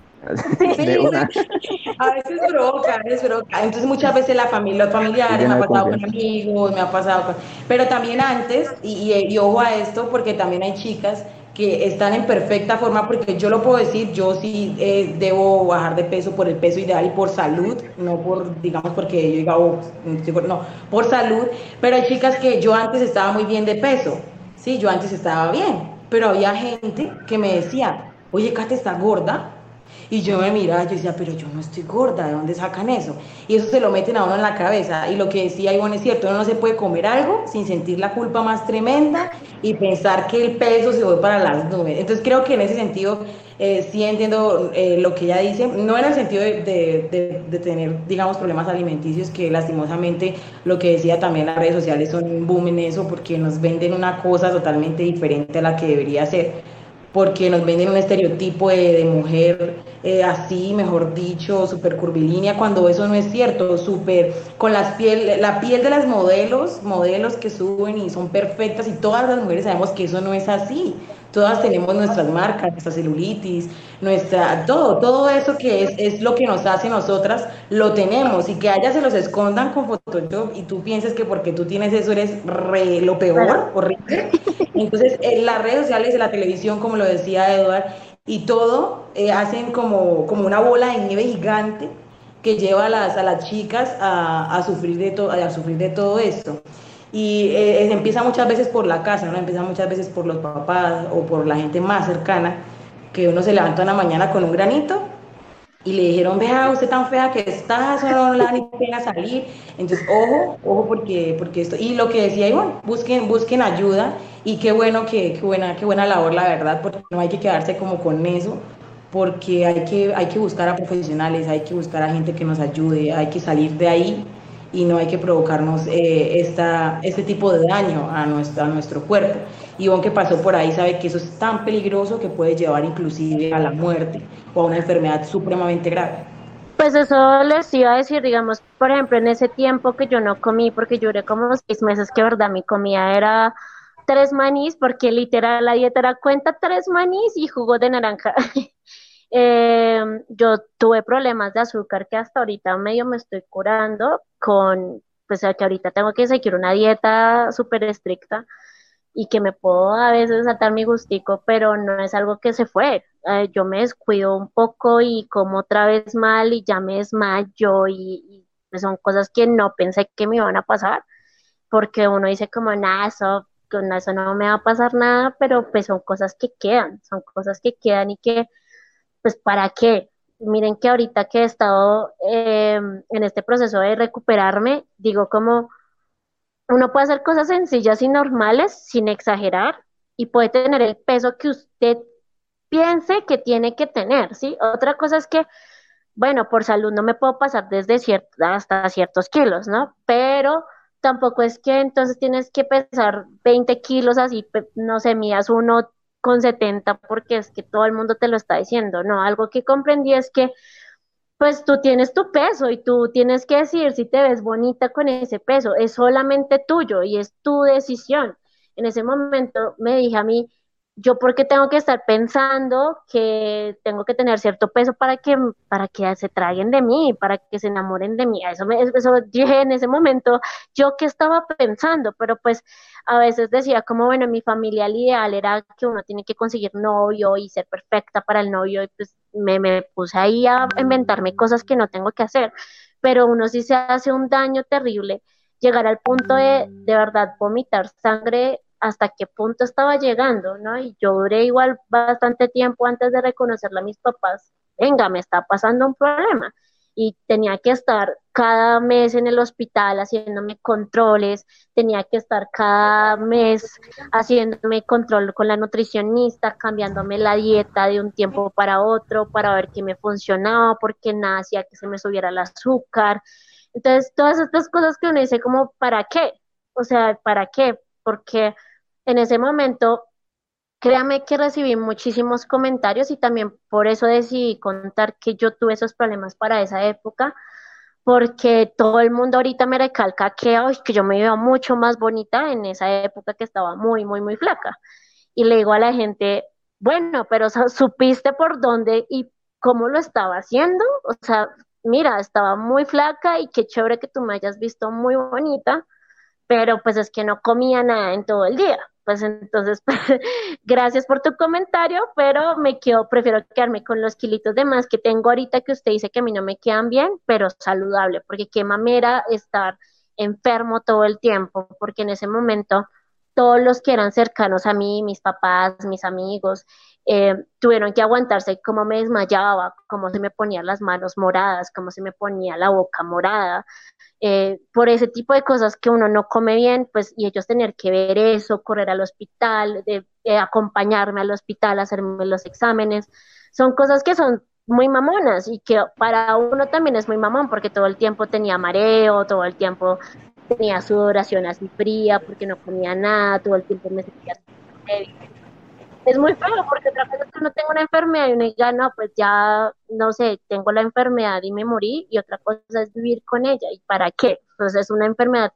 Sí, a veces broca, a veces broca. Entonces muchas veces la familia, los familiares me ha pasado con amigos, me ha pasado con... Pero también antes, y, y, y ojo a esto, porque también hay chicas que están en perfecta forma, porque yo lo puedo decir, yo sí eh, debo bajar de peso por el peso ideal y por salud, no por, digamos, porque yo diga, oh, no, por salud, pero hay chicas que yo antes estaba muy bien de peso, sí, yo antes estaba bien, pero había gente que me decía, oye, Kate, ¿estás gorda? Y yo me miraba, yo decía, pero yo no estoy gorda, ¿de dónde sacan eso? Y eso se lo meten a uno en la cabeza. Y lo que decía Ivonne es cierto, uno no se puede comer algo sin sentir la culpa más tremenda y pensar que el peso se va para las nubes. Entonces creo que en ese sentido eh, sí entiendo eh, lo que ella dice, no en el sentido de, de, de, tener, digamos, problemas alimenticios, que lastimosamente lo que decía también las redes sociales son un boom en eso, porque nos venden una cosa totalmente diferente a la que debería ser porque nos venden un estereotipo de, mujer eh, así, mejor dicho, súper curvilínea, cuando eso no es cierto, súper, con las piel, la piel de las modelos, modelos que suben y son perfectas y todas las mujeres sabemos que eso no es así. Todas tenemos nuestras marcas, nuestra celulitis, nuestra, todo, todo eso que es, es lo que nos hace nosotras, lo tenemos y que a ellas se los escondan con Photoshop y tú pienses que porque tú tienes eso eres re, lo peor, horrible. Entonces, en las redes sociales, en la televisión, como lo decía Eduard, y todo, eh, hacen como, como una bola de nieve gigante que lleva a las, a las chicas a, a sufrir de to, a sufrir de todo esto. Y eh, empieza muchas veces por la casa, ¿no? Empieza muchas veces por los papás o por la gente más cercana, que uno se levanta una mañana con un granito y le dijeron, vea, usted tan fea que está, eso no la ni pena salir. Entonces, ojo, ojo, porque, porque esto, y lo que decía Ivonne, busquen, busquen ayuda y qué bueno, que, qué buena, qué buena labor, la verdad, porque no hay que quedarse como con eso, porque hay que, hay que buscar a profesionales, hay que buscar a gente que nos ayude, hay que salir de ahí y no hay que provocarnos eh, esta, este tipo de daño a nuestro, a nuestro cuerpo. Y que pasó por ahí sabe que eso es tan peligroso que puede llevar inclusive a la muerte o a una enfermedad supremamente grave. Pues eso les iba a decir, digamos, por ejemplo, en ese tiempo que yo no comí, porque lloré como seis meses que verdad mi comida era tres manís, porque literal la dieta era cuenta tres manís y jugo de naranja. Eh, yo tuve problemas de azúcar que hasta ahorita medio me estoy curando con, pues que ahorita tengo que seguir una dieta súper estricta y que me puedo a veces saltar mi gustico, pero no es algo que se fue. Eh, yo me descuido un poco y como otra vez mal y ya me desmayo y, y pues son cosas que no pensé que me iban a pasar, porque uno dice como, nada, eso, eso no me va a pasar nada, pero pues son cosas que quedan, son cosas que quedan y que pues ¿para qué? Miren que ahorita que he estado em, en este proceso de recuperarme, digo como uno puede hacer cosas sencillas y normales sin exagerar y puede tener el peso que usted piense que tiene que tener, ¿sí? Otra cosa es que, bueno, por salud no me puedo pasar desde cierto, hasta ciertos kilos, ¿no? Pero tampoco es que entonces tienes que pesar 20 kilos así, no sé, mías uno con 70 porque es que todo el mundo te lo está diciendo, no, algo que comprendí es que pues tú tienes tu peso y tú tienes que decir si te ves bonita con ese peso, es solamente tuyo y es tu decisión. En ese momento me dije a mí, yo porque tengo que estar pensando que tengo que tener cierto peso para que, para que se traigan de mí, para que se enamoren de mí. Eso, me, dije en ese momento, yo que estaba pensando, pero pues a veces decía como, bueno, mi familia ideal era que uno tiene que conseguir novio y ser perfecta para el novio y pues me, me puse ahí a inventarme cosas que no tengo que hacer, pero uno sí se hace un daño terrible llegar al punto de de verdad vomitar sangre hasta qué punto estaba llegando, ¿no? Y yo duré igual bastante tiempo antes de reconocerle a mis papás, venga, me está pasando un problema. Y tenía que estar cada mes en el hospital haciéndome controles, tenía que estar cada mes haciéndome control con la nutricionista, cambiándome la dieta de un tiempo para otro para ver qué me funcionaba, porque nada hacía que se me subiera el azúcar. Entonces, todas estas cosas que uno dice como, ¿para qué? O sea, ¿para qué? Porque en ese momento, créame que recibí muchísimos comentarios y también por eso decidí contar que yo tuve esos problemas para esa época, porque todo el mundo ahorita me recalca que, que yo me veo mucho más bonita en esa época que estaba muy, muy, muy flaca. Y le digo a la gente, bueno, pero supiste por dónde y cómo lo estaba haciendo. O sea, mira, estaba muy flaca y qué chévere que tú me hayas visto muy bonita, pero pues es que no comía nada en todo el día. Pues entonces, gracias por tu comentario, pero me quedo, prefiero quedarme con los kilitos de más que tengo ahorita que usted dice que a mí no me quedan bien, pero saludable, porque qué mamera estar enfermo todo el tiempo, porque en ese momento todos los que eran cercanos a mí, mis papás, mis amigos, eh, tuvieron que aguantarse cómo me desmayaba, cómo se me ponían las manos moradas, cómo se me ponía la boca morada, eh, por ese tipo de cosas que uno no come bien, pues y ellos tener que ver eso, correr al hospital, de, acompañarme al hospital, hacerme los exámenes, son cosas que son muy mamonas y que para uno también es muy mamón porque todo el tiempo tenía mareo, todo el tiempo tenía sudoración así fría porque no comía nada, todo el tiempo me sentía es muy feo porque otra vez es que no tengo una enfermedad y uno diga, no, pues ya, no sé, tengo la enfermedad y me morí y otra cosa es vivir con ella. ¿Y para qué? Pues es una enfermedad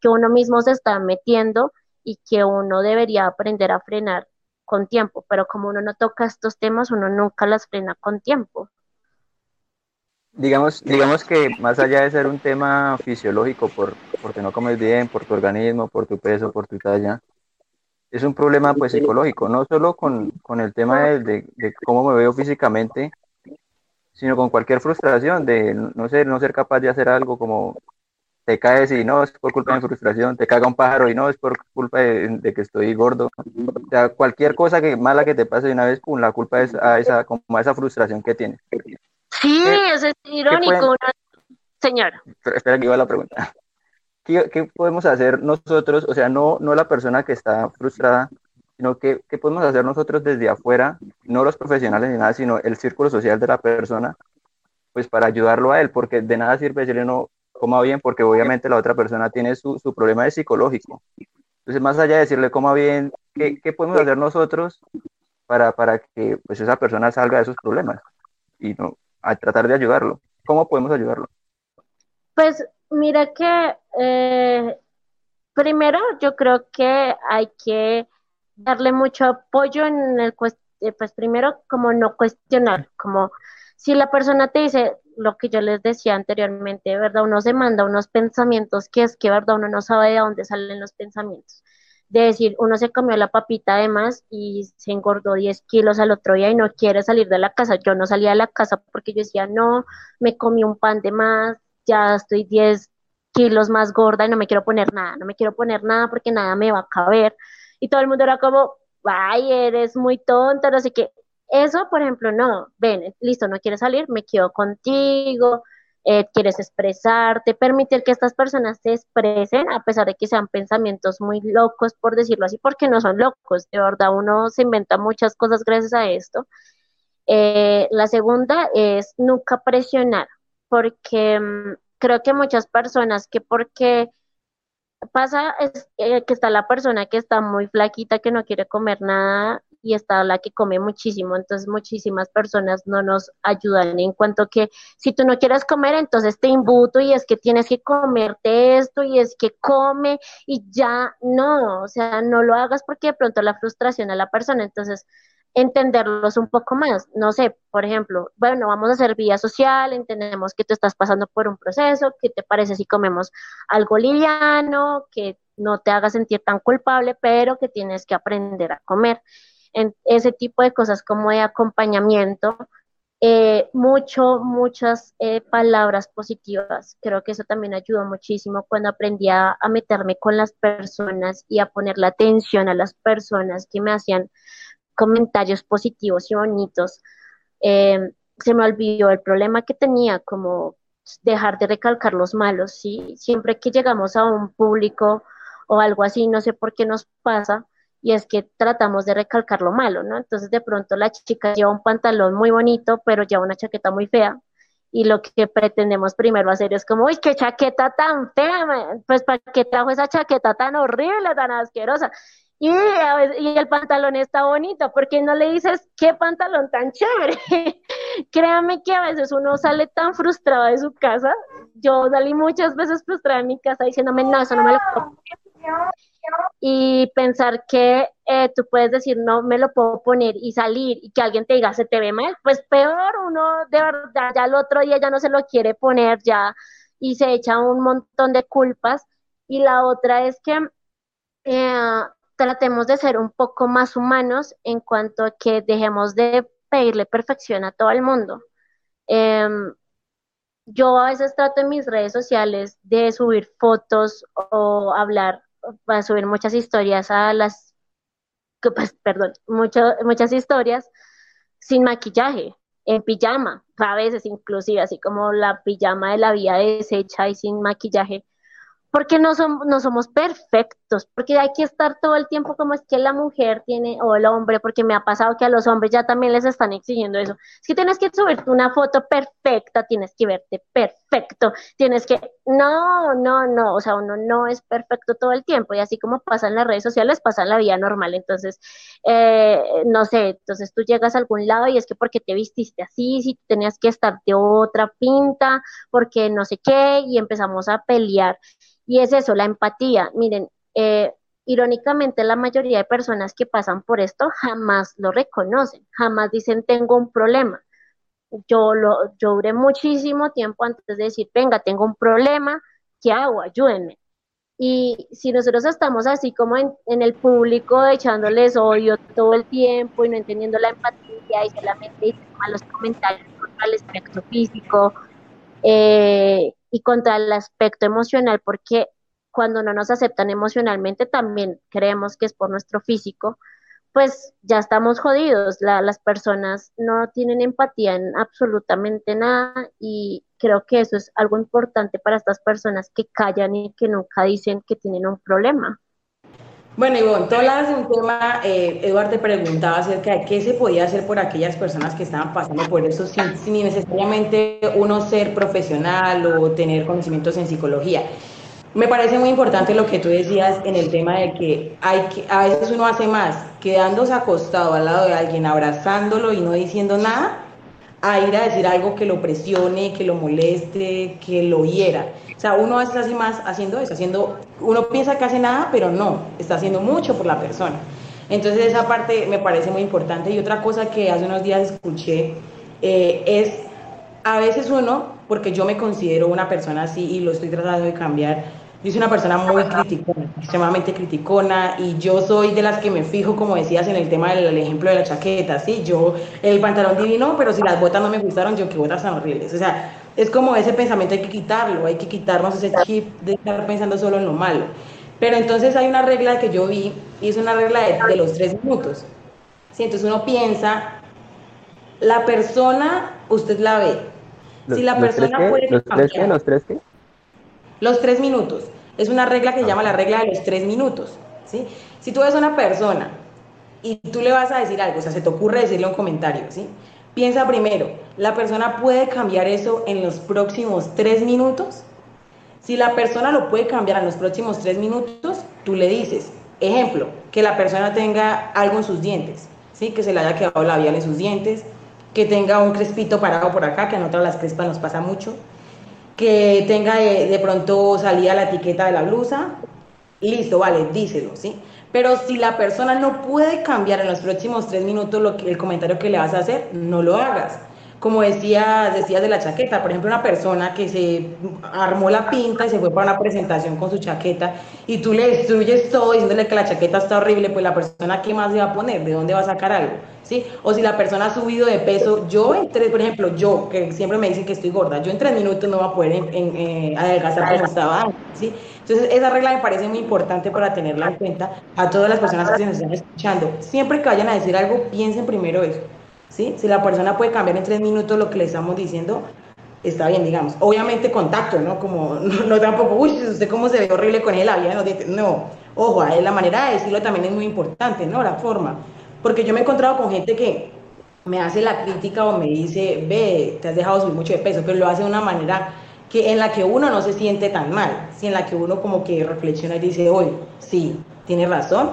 que uno mismo se está metiendo y que uno debería aprender a frenar con tiempo, pero como uno no toca estos temas, uno nunca las frena con tiempo. Digamos, digamos que más allá de ser un tema fisiológico, por, porque no comes bien, por tu organismo, por tu peso, por tu talla, es un problema pues psicológico, no solo con, con el tema de, de, cómo me veo físicamente, sino con cualquier frustración de no ser, no ser capaz de hacer algo como te caes y no es por culpa de mi frustración, te caga un pájaro y no es por culpa de, que estoy gordo. O sea, cualquier cosa que mala que te pase de una vez, la culpa es a esa, como a esa frustración que tienes. Sí, eso es irónico, señora. Espera que iba la pregunta. ¿Qué, podemos hacer nosotros? O sea, no, no la persona que está frustrada, sino que, ¿qué podemos hacer nosotros desde afuera, no los profesionales ni nada, sino el círculo social de la persona, pues para ayudarlo a él, porque de nada sirve decirle no coma bien, porque obviamente la otra persona tiene su, su problema de psicológico. Entonces, más allá de decirle coma bien, ¿qué, qué podemos hacer nosotros para, para que pues, esa persona salga de esos problemas? Y no, a tratar de ayudarlo. ¿Cómo podemos ayudarlo? Pues Mira que eh, primero yo creo que hay que darle mucho apoyo en el eh, pues primero como no cuestionar, como si la persona te dice lo que yo les decía anteriormente, ¿verdad? Uno se manda unos pensamientos que es que, ¿verdad? Uno no sabe de dónde salen los pensamientos. De decir, uno se comió la papita además y se engordó 10 kilos al otro día y no quiere salir de la casa. Yo no salía de la casa porque yo decía, no, me comí un pan de más, ya estoy 10 kilos más gorda y no me quiero poner nada, no me quiero poner nada porque nada me va a caber. Y todo el mundo era como, ay, eres muy tonta, no sé qué. Eso, por ejemplo, no, ven, listo, no quieres salir, me quedo contigo, eh, quieres expresarte, permitir que estas personas se expresen, a pesar de que sean pensamientos muy locos, por decirlo así, porque no son locos, de verdad uno se inventa muchas cosas gracias a esto. Eh, la segunda es nunca presionar, porque mm, creo que muchas personas que porque pasa es eh, que está la persona que está muy flaquita, que no quiere comer nada y está la que come muchísimo, entonces muchísimas personas no nos ayudan. En cuanto que si tú no quieres comer, entonces te imbuto y es que tienes que comerte esto y es que come y ya no, o sea, no lo hagas porque de pronto la frustración a la persona, entonces entenderlos un poco más. No sé, por ejemplo, bueno, vamos a hacer vía social, entendemos que tú estás pasando por un proceso, ¿qué te parece si comemos algo liviano, que no te haga sentir tan culpable, pero que tienes que aprender a comer? Ese tipo de cosas como de acompañamiento, eh, mucho, muchas eh, palabras positivas. Creo que eso también ayudó muchísimo cuando aprendí a, a meterme con las personas y a poner la atención a las personas que me hacían comentarios positivos y bonitos, eh, se me olvidó el problema que tenía, como dejar de recalcar los malos, ¿sí? Siempre que llegamos a un público o algo así, no sé por qué nos pasa, y es que tratamos de recalcar lo malo, ¿no? Entonces de pronto la chica lleva un pantalón muy bonito, pero lleva una chaqueta muy fea, y lo que pretendemos primero hacer es como, uy, qué chaqueta tan fea, pues ¿para qué trajo esa chaqueta tan horrible, tan asquerosa? Y, el pantalón está bonito, ¿por qué no le dices qué pantalón tan chévere? créame que a veces uno sale tan frustrado de su casa. Yo salí muchas veces frustrada en mi casa diciéndome, no, eso no me lo puedo y pensar que eh, tú puedes decir no me lo puedo poner y salir y que alguien te diga se te ve mal, pues peor, uno de verdad ya el otro día ya no se lo quiere poner ya y se echa un montón de culpas. Y la otra es que eh, tratemos de ser un poco más humanos en cuanto a que dejemos de pedirle perfección a todo el mundo. Em, yo a veces trato en mis redes sociales de subir fotos o hablar a subir muchas historias a las, pues, perdón, muchas historias sin maquillaje, en pijama, a veces inclusive, así como la pijama de la vida deshecha y sin maquillaje, porque no, somos no somos perfectos, porque hay que estar todo el tiempo como es que la mujer tiene, o el hombre, porque me ha pasado que a los hombres ya también les están exigiendo eso. Es que tienes que subirte una foto perfecta, tienes que verte perfecto, tienes que, no, no, no, o sea, uno no es perfecto todo el tiempo, y así como pasa en las redes sociales, pasa en la vida normal, entonces, eh, no sé, entonces tú llegas a algún lado y es que porque te vististe así, si tenías que estar de otra pinta, porque no sé qué, y empezamos a pelear. Y es eso, la empatía. Miren, eh, irónicamente la mayoría de personas que pasan por esto jamás lo reconocen, jamás dicen tengo un problema. Yo, lo, yo muchísimo tiempo antes de decir, venga, tengo un problema, ¿qué hago? Ayúdenme. Y si nosotros estamos así como en, el público echándoles odio todo el tiempo y no entendiendo la empatía y solamente malos comentarios contra el aspecto físico, eh, y contra el aspecto emocional, porque cuando no nos aceptan emocionalmente también creemos que es por nuestro físico, pues ya estamos jodidos. las personas no tienen empatía en absolutamente nada y creo que eso es algo importante para estas personas que callan y que nunca dicen que tienen un problema. Bueno, Ivonne, tú hablabas de un tema, eh, Eduardo te preguntaba acerca de qué se podía hacer por aquellas personas que estaban pasando por eso sin necesariamente uno ser profesional o tener conocimientos en psicología. Me parece muy importante lo que tú decías en el tema de que, hay que a veces uno hace más quedándose acostado al lado de alguien, abrazándolo y no diciendo nada, a ir a decir algo que lo presione, que lo moleste, que lo hiera. O sea, uno a veces hace más haciendo eso, haciendo, uno piensa que hace nada, pero no, está haciendo mucho por la persona. Entonces esa parte me parece muy importante. Y otra cosa que hace unos días escuché eh, es, a veces uno, porque yo me considero una persona así y lo estoy tratando de cambiar, yo soy una persona muy criticona, extremadamente criticona, y yo soy de las que me fijo, como decías, en el tema del ejemplo de la chaqueta, ¿sí? Yo, el pantalón divino, pero si las botas no me gustaron, yo qué botas tan horribles. O sea, es como ese pensamiento, hay que quitarlo, hay que quitarnos ese chip de estar pensando solo en lo malo. Pero entonces hay una regla que yo vi, y es una regla de, los tres minutos. ¿sí? Entonces uno piensa, la persona, usted la ve. si la persona puede ¿Los tres qué? ¿Los tres qué? Los tres minutos. Es una regla que se llama la regla de los tres minutos. ¿sí? Si tú ves a una persona y tú le vas a decir algo, o sea, se te ocurre decirle un comentario, ¿sí? Piensa primero, ¿la persona puede cambiar eso en los próximos tres minutos? Si la persona lo puede cambiar en los próximos tres minutos, tú le dices, ejemplo, que la persona tenga algo en sus dientes, ¿sí? que se le haya quedado labial en sus dientes, que tenga un crespito parado por acá, que a nosotros las crespas nos pasa mucho, que tenga de, pronto salida la etiqueta de la blusa, listo, vale, díselo, ¿sí? Pero si la persona no puede cambiar en los próximos tres minutos lo que, el comentario que le vas a hacer, no lo hagas. Como decía, decías de la chaqueta, por ejemplo, una persona que se armó la pinta y se fue para una presentación con su chaqueta y tú le destruyes todo diciéndole que la chaqueta está horrible, pues la persona, ¿qué más le va a poner? ¿De dónde va a sacar algo? O si la persona ha subido de peso, yo en tres, por ejemplo, yo, que siempre me dicen que estoy gorda, yo en tres minutos no voy a poder en, eh, adelgazar como estaba antes, ¿sí? Entonces, esa regla me parece muy importante para tenerla en cuenta a todas las personas que nos están escuchando. Siempre que vayan a decir algo, piensen primero eso, ¿sí? Si la persona puede cambiar en tres minutos lo que le estamos diciendo, está bien, digamos. Obviamente contacto, ¿no? Como, no, tampoco, uy, usted cómo se ve horrible con él, no, no, ojo, la manera de decirlo también es muy importante, ¿no? La forma. Porque yo me he encontrado con gente que me hace la crítica o me dice, ve, te has dejado subir mucho de peso, pero lo hace de una manera que en la que uno no se siente tan mal, si en la que uno como que reflexiona y dice, oye, sí, tiene razón,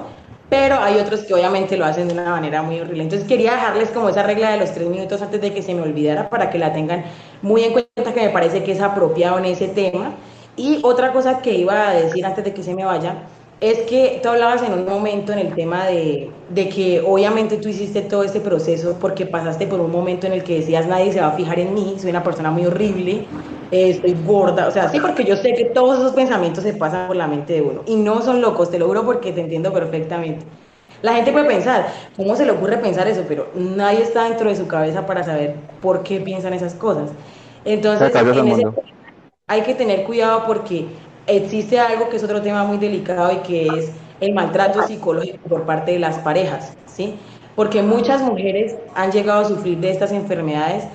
pero hay otros que obviamente lo hacen de una manera muy horrible. Entonces quería dejarles como esa regla de los tres minutos antes de que se me olvidara para que la tengan muy en cuenta, que me parece que es apropiado en ese tema. Y otra cosa que iba a decir antes de que se me vaya, es que tú hablabas en un momento en el tema de, de, que obviamente tú hiciste todo este proceso porque pasaste por un momento en el que decías nadie se va a fijar en mí, soy una persona muy horrible, eh, estoy gorda, o sea, sí, porque yo sé que todos esos pensamientos se pasan por la mente de uno y no son locos, te lo juro porque te entiendo perfectamente. La gente puede pensar, ¿cómo se le ocurre pensar eso? Pero nadie está dentro de su cabeza para saber por qué piensan esas cosas. Entonces, hay que tener cuidado porque existe algo que es otro tema muy delicado y que es el maltrato psicológico por parte de las parejas, ¿sí? Porque muchas mujeres han llegado a sufrir de estas enfermedades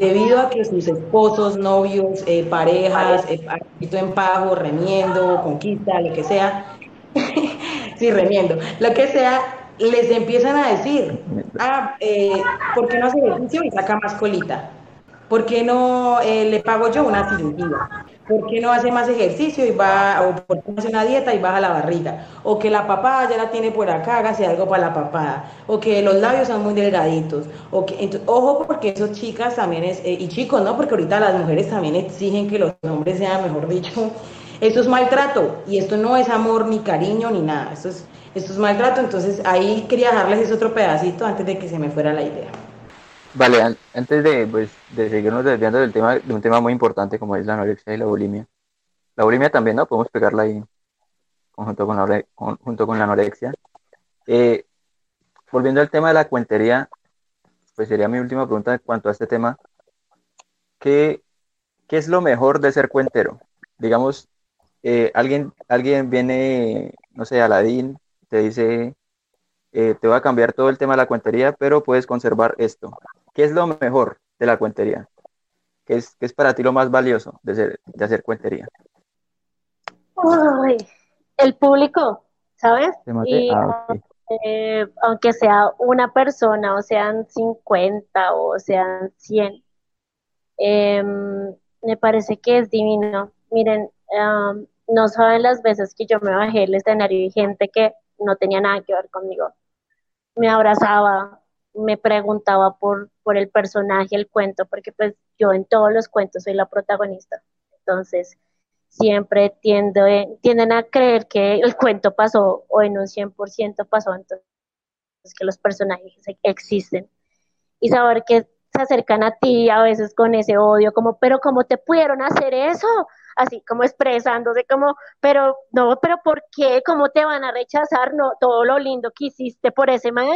debido a que sus esposos, novios, eh, parejas, eh, en pago, remiendo, conquista, lo que sea, sí, remiendo, lo que sea, les empiezan a decir, ah, eh, ¿por qué no hace ejercicio y saca más colita? ¿Por qué no eh, le pago yo una cirugía? ¿Por qué no hace más ejercicio y va, o por qué hace una dieta y baja la barriga? O que la papada ya la tiene por acá, hágase algo para la papada. O que los labios son muy delgaditos. O que, ojo, porque esas chicas también es, eh, y chicos, ¿no? Porque ahorita las mujeres también exigen que los hombres sean, mejor dicho, esto es maltrato. Y esto no es amor ni cariño ni nada. Esto es, esto es maltrato. Entonces ahí quería dejarles ese otro pedacito antes de que se me fuera la idea. Vale, antes de, pues, de seguirnos desviando del tema, de un tema muy importante como es la anorexia y la bulimia. La bulimia también, ¿no? Podemos pegarla ahí junto con la, junto con la anorexia. Eh, volviendo al tema de la cuentería, pues sería mi última pregunta en cuanto a este tema. ¿Qué, qué es lo mejor de ser cuentero? Digamos, eh, alguien, alguien viene, no sé, Aladín, te dice, eh, te va a cambiar todo el tema de la cuentería, pero puedes conservar esto. ¿Qué es lo mejor de la cuentería? ¿Qué es, qué es para ti lo más valioso de, de hacer cuentería? el público, ¿sabes? Ah, eh, aunque sea una persona, o sean 50 o sean 100, em, me parece que es divino. Miren, no saben las veces que yo me bajé el escenario y gente que no tenía nada que ver conmigo. Me abrazaba, me preguntaba por, por el personaje, el cuento, porque pues yo en todos los cuentos soy la protagonista. Entonces, siempre tiende, tienden a creer que el cuento pasó o en un 100% pasó, entonces que los personajes existen. Y saber que se acercan a ti a veces con ese odio, como, pero ¿cómo te pudieron hacer eso? Así como expresándose como, pero no, pero ¿por qué? ¿Cómo te van a rechazar? No, todo lo lindo que hiciste por ese man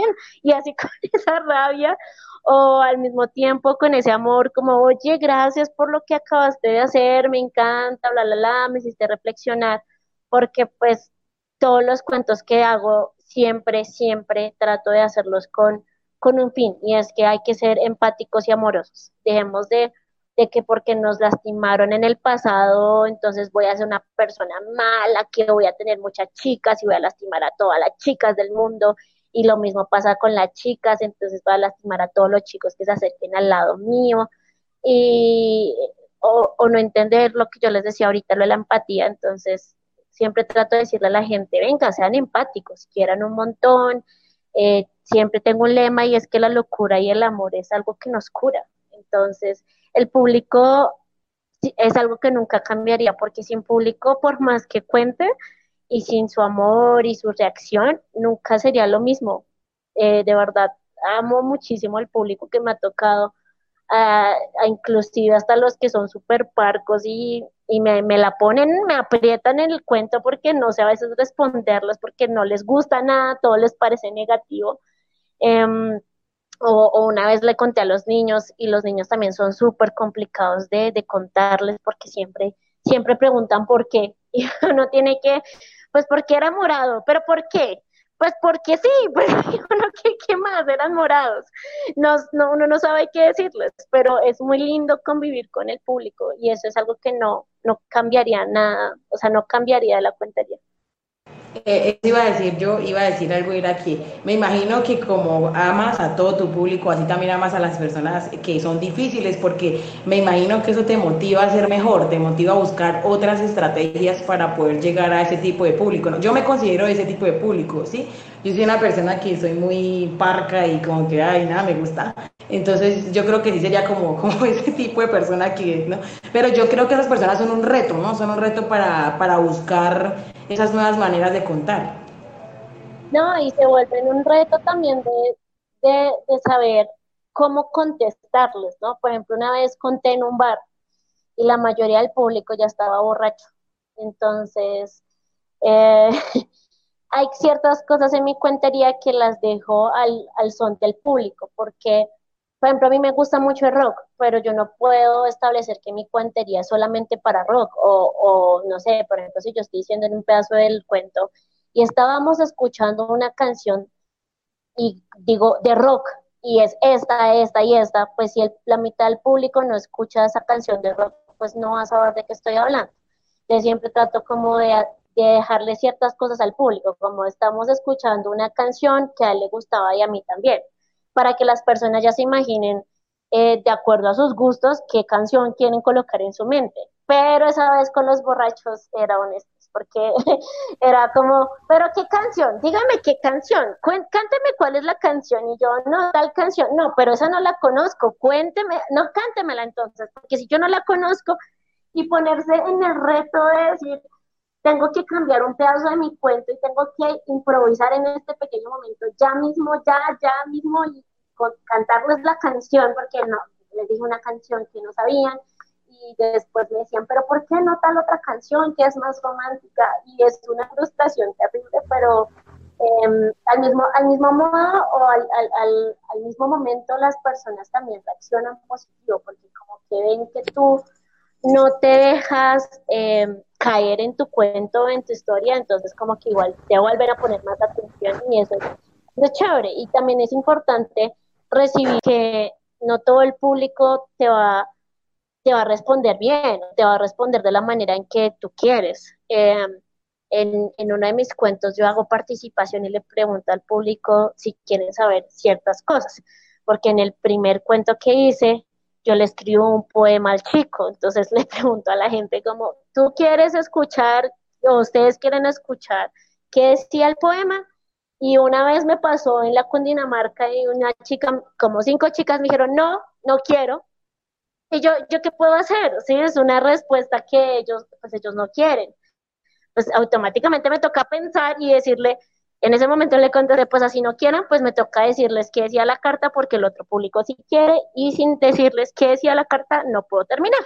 y así con esa rabia o al mismo tiempo con ese amor como, oye, gracias por lo que acabaste de hacer, me encanta, bla, bla, bla, me hiciste reflexionar, porque pues todos los cuentos que hago siempre, siempre trato de hacerlos con, con un fin y es que hay que ser empáticos y amorosos. Dejemos de de que porque nos lastimaron en el pasado, entonces voy a ser una persona mala, que voy a tener muchas chicas y voy a lastimar a todas las chicas del mundo. Y lo mismo pasa con las chicas, entonces voy a lastimar a todos los chicos que se acerquen al lado mío. Y, o, no entender lo que yo les decía ahorita, lo de la empatía. Entonces, siempre trato de decirle a la gente, venga, sean empáticos, quieran un montón. Eh, siempre tengo un lema y es que la locura y el amor es algo que nos cura. Entonces, el público es algo que nunca cambiaría, porque sin público, por más que cuente, y sin su amor y su reacción, nunca sería lo mismo. Eh, de verdad, amo muchísimo al público que me ha tocado, a, inclusive hasta los que son súper parcos y, me, la ponen, me aprietan en el cuento porque no sé a veces responderlos, porque no les gusta nada, todo les parece negativo. Em, o, una vez le conté a los niños y los niños también son súper complicados de, de, contarles porque siempre, siempre preguntan por qué. Y uno tiene que, pues porque era morado, pero ¿por qué? Pues porque sí, pues uno, ¿qué, qué más? Eran morados. no, uno no sabe qué decirles, pero es muy lindo convivir con el público y eso es algo que no, no cambiaría nada, o sea, no cambiaría de la cuentería. Eh, iba a decir yo, iba a decir algo, era que me imagino que como amas a todo tu público, así también amas a las personas que son difíciles, porque me imagino que eso te motiva a ser mejor, te motiva a buscar otras estrategias para poder llegar a ese tipo de público. Yo me considero ese tipo de público, ¿sí? Yo soy una persona que soy muy parca y como que, ay, nada, me gusta. Entonces yo creo que sí sería como, como ese tipo de persona que, ¿no? Pero yo creo que esas personas son un reto, ¿no? Son un reto para, para buscar esas nuevas maneras de contar. No, y se vuelven un reto también de, de, de saber cómo contestarles, ¿no? Por ejemplo, una vez conté en un bar y la mayoría del público ya estaba borracho. Entonces, eh, hay ciertas cosas en mi cuentería que las dejo al, al son del público, porque por ejemplo, a mí me gusta mucho el rock, pero yo no puedo establecer que mi cuentería es solamente para rock. O, no sé, por ejemplo, si yo estoy diciendo en un pedazo del cuento y estábamos escuchando una canción y digo de rock y es esta, esta y esta, pues si el, la mitad del público no escucha esa canción de rock, pues no va a saber de qué estoy hablando. Yo siempre trato como de, de dejarle ciertas cosas al público, como estamos escuchando una canción que a él le gustaba y a mí también para que las personas ya se imaginen eh, de acuerdo a sus gustos qué canción quieren colocar en su mente. Pero esa vez con los borrachos era honesto, porque era como, pero qué canción, dígame qué canción, cánteme cuál es la canción y yo, no, tal canción, no, pero esa no la conozco, cuénteme, no, cántemela entonces, porque si yo no la conozco y ponerse en el reto de decir, tengo que cambiar un pedazo de mi cuento y tengo que improvisar en este pequeño momento, ya mismo, ya, ya mismo, y cantarles la canción, porque no, les dije una canción que no sabían, y después me decían, pero ¿por qué no tal otra canción que es más romántica? Y es una frustración terrible, pero eh, al, mismo, al mismo modo o al, al, al, mismo momento las personas también reaccionan positivo, porque como que ven que tú no te dejas eh, caer en tu cuento, en tu historia, entonces como que igual te vuelven a poner más atención y eso es, chévere. Y también es importante recibir que no todo el público te va, te va a responder bien, te va a responder de la manera en que tú quieres. Eh, en, en uno de mis cuentos yo hago participación y le pregunto al público si quieren saber ciertas cosas, porque en el primer cuento que hice yo le escribo un poema al chico, entonces le pregunto a la gente como, ¿tú quieres escuchar o ustedes quieren escuchar qué decía el poema? Y una vez me pasó en la Cundinamarca y una chica, como cinco chicas me dijeron, no, no quiero. Y yo, ¿yo qué puedo hacer? Sí, es una respuesta que ellos, pues ellos no quieren. Pues automáticamente me toca pensar y decirle, en ese momento le contesté, pues así no quieran, pues me toca decirles qué decía la carta porque el otro público sí quiere y sin decirles qué decía la carta no puedo terminar.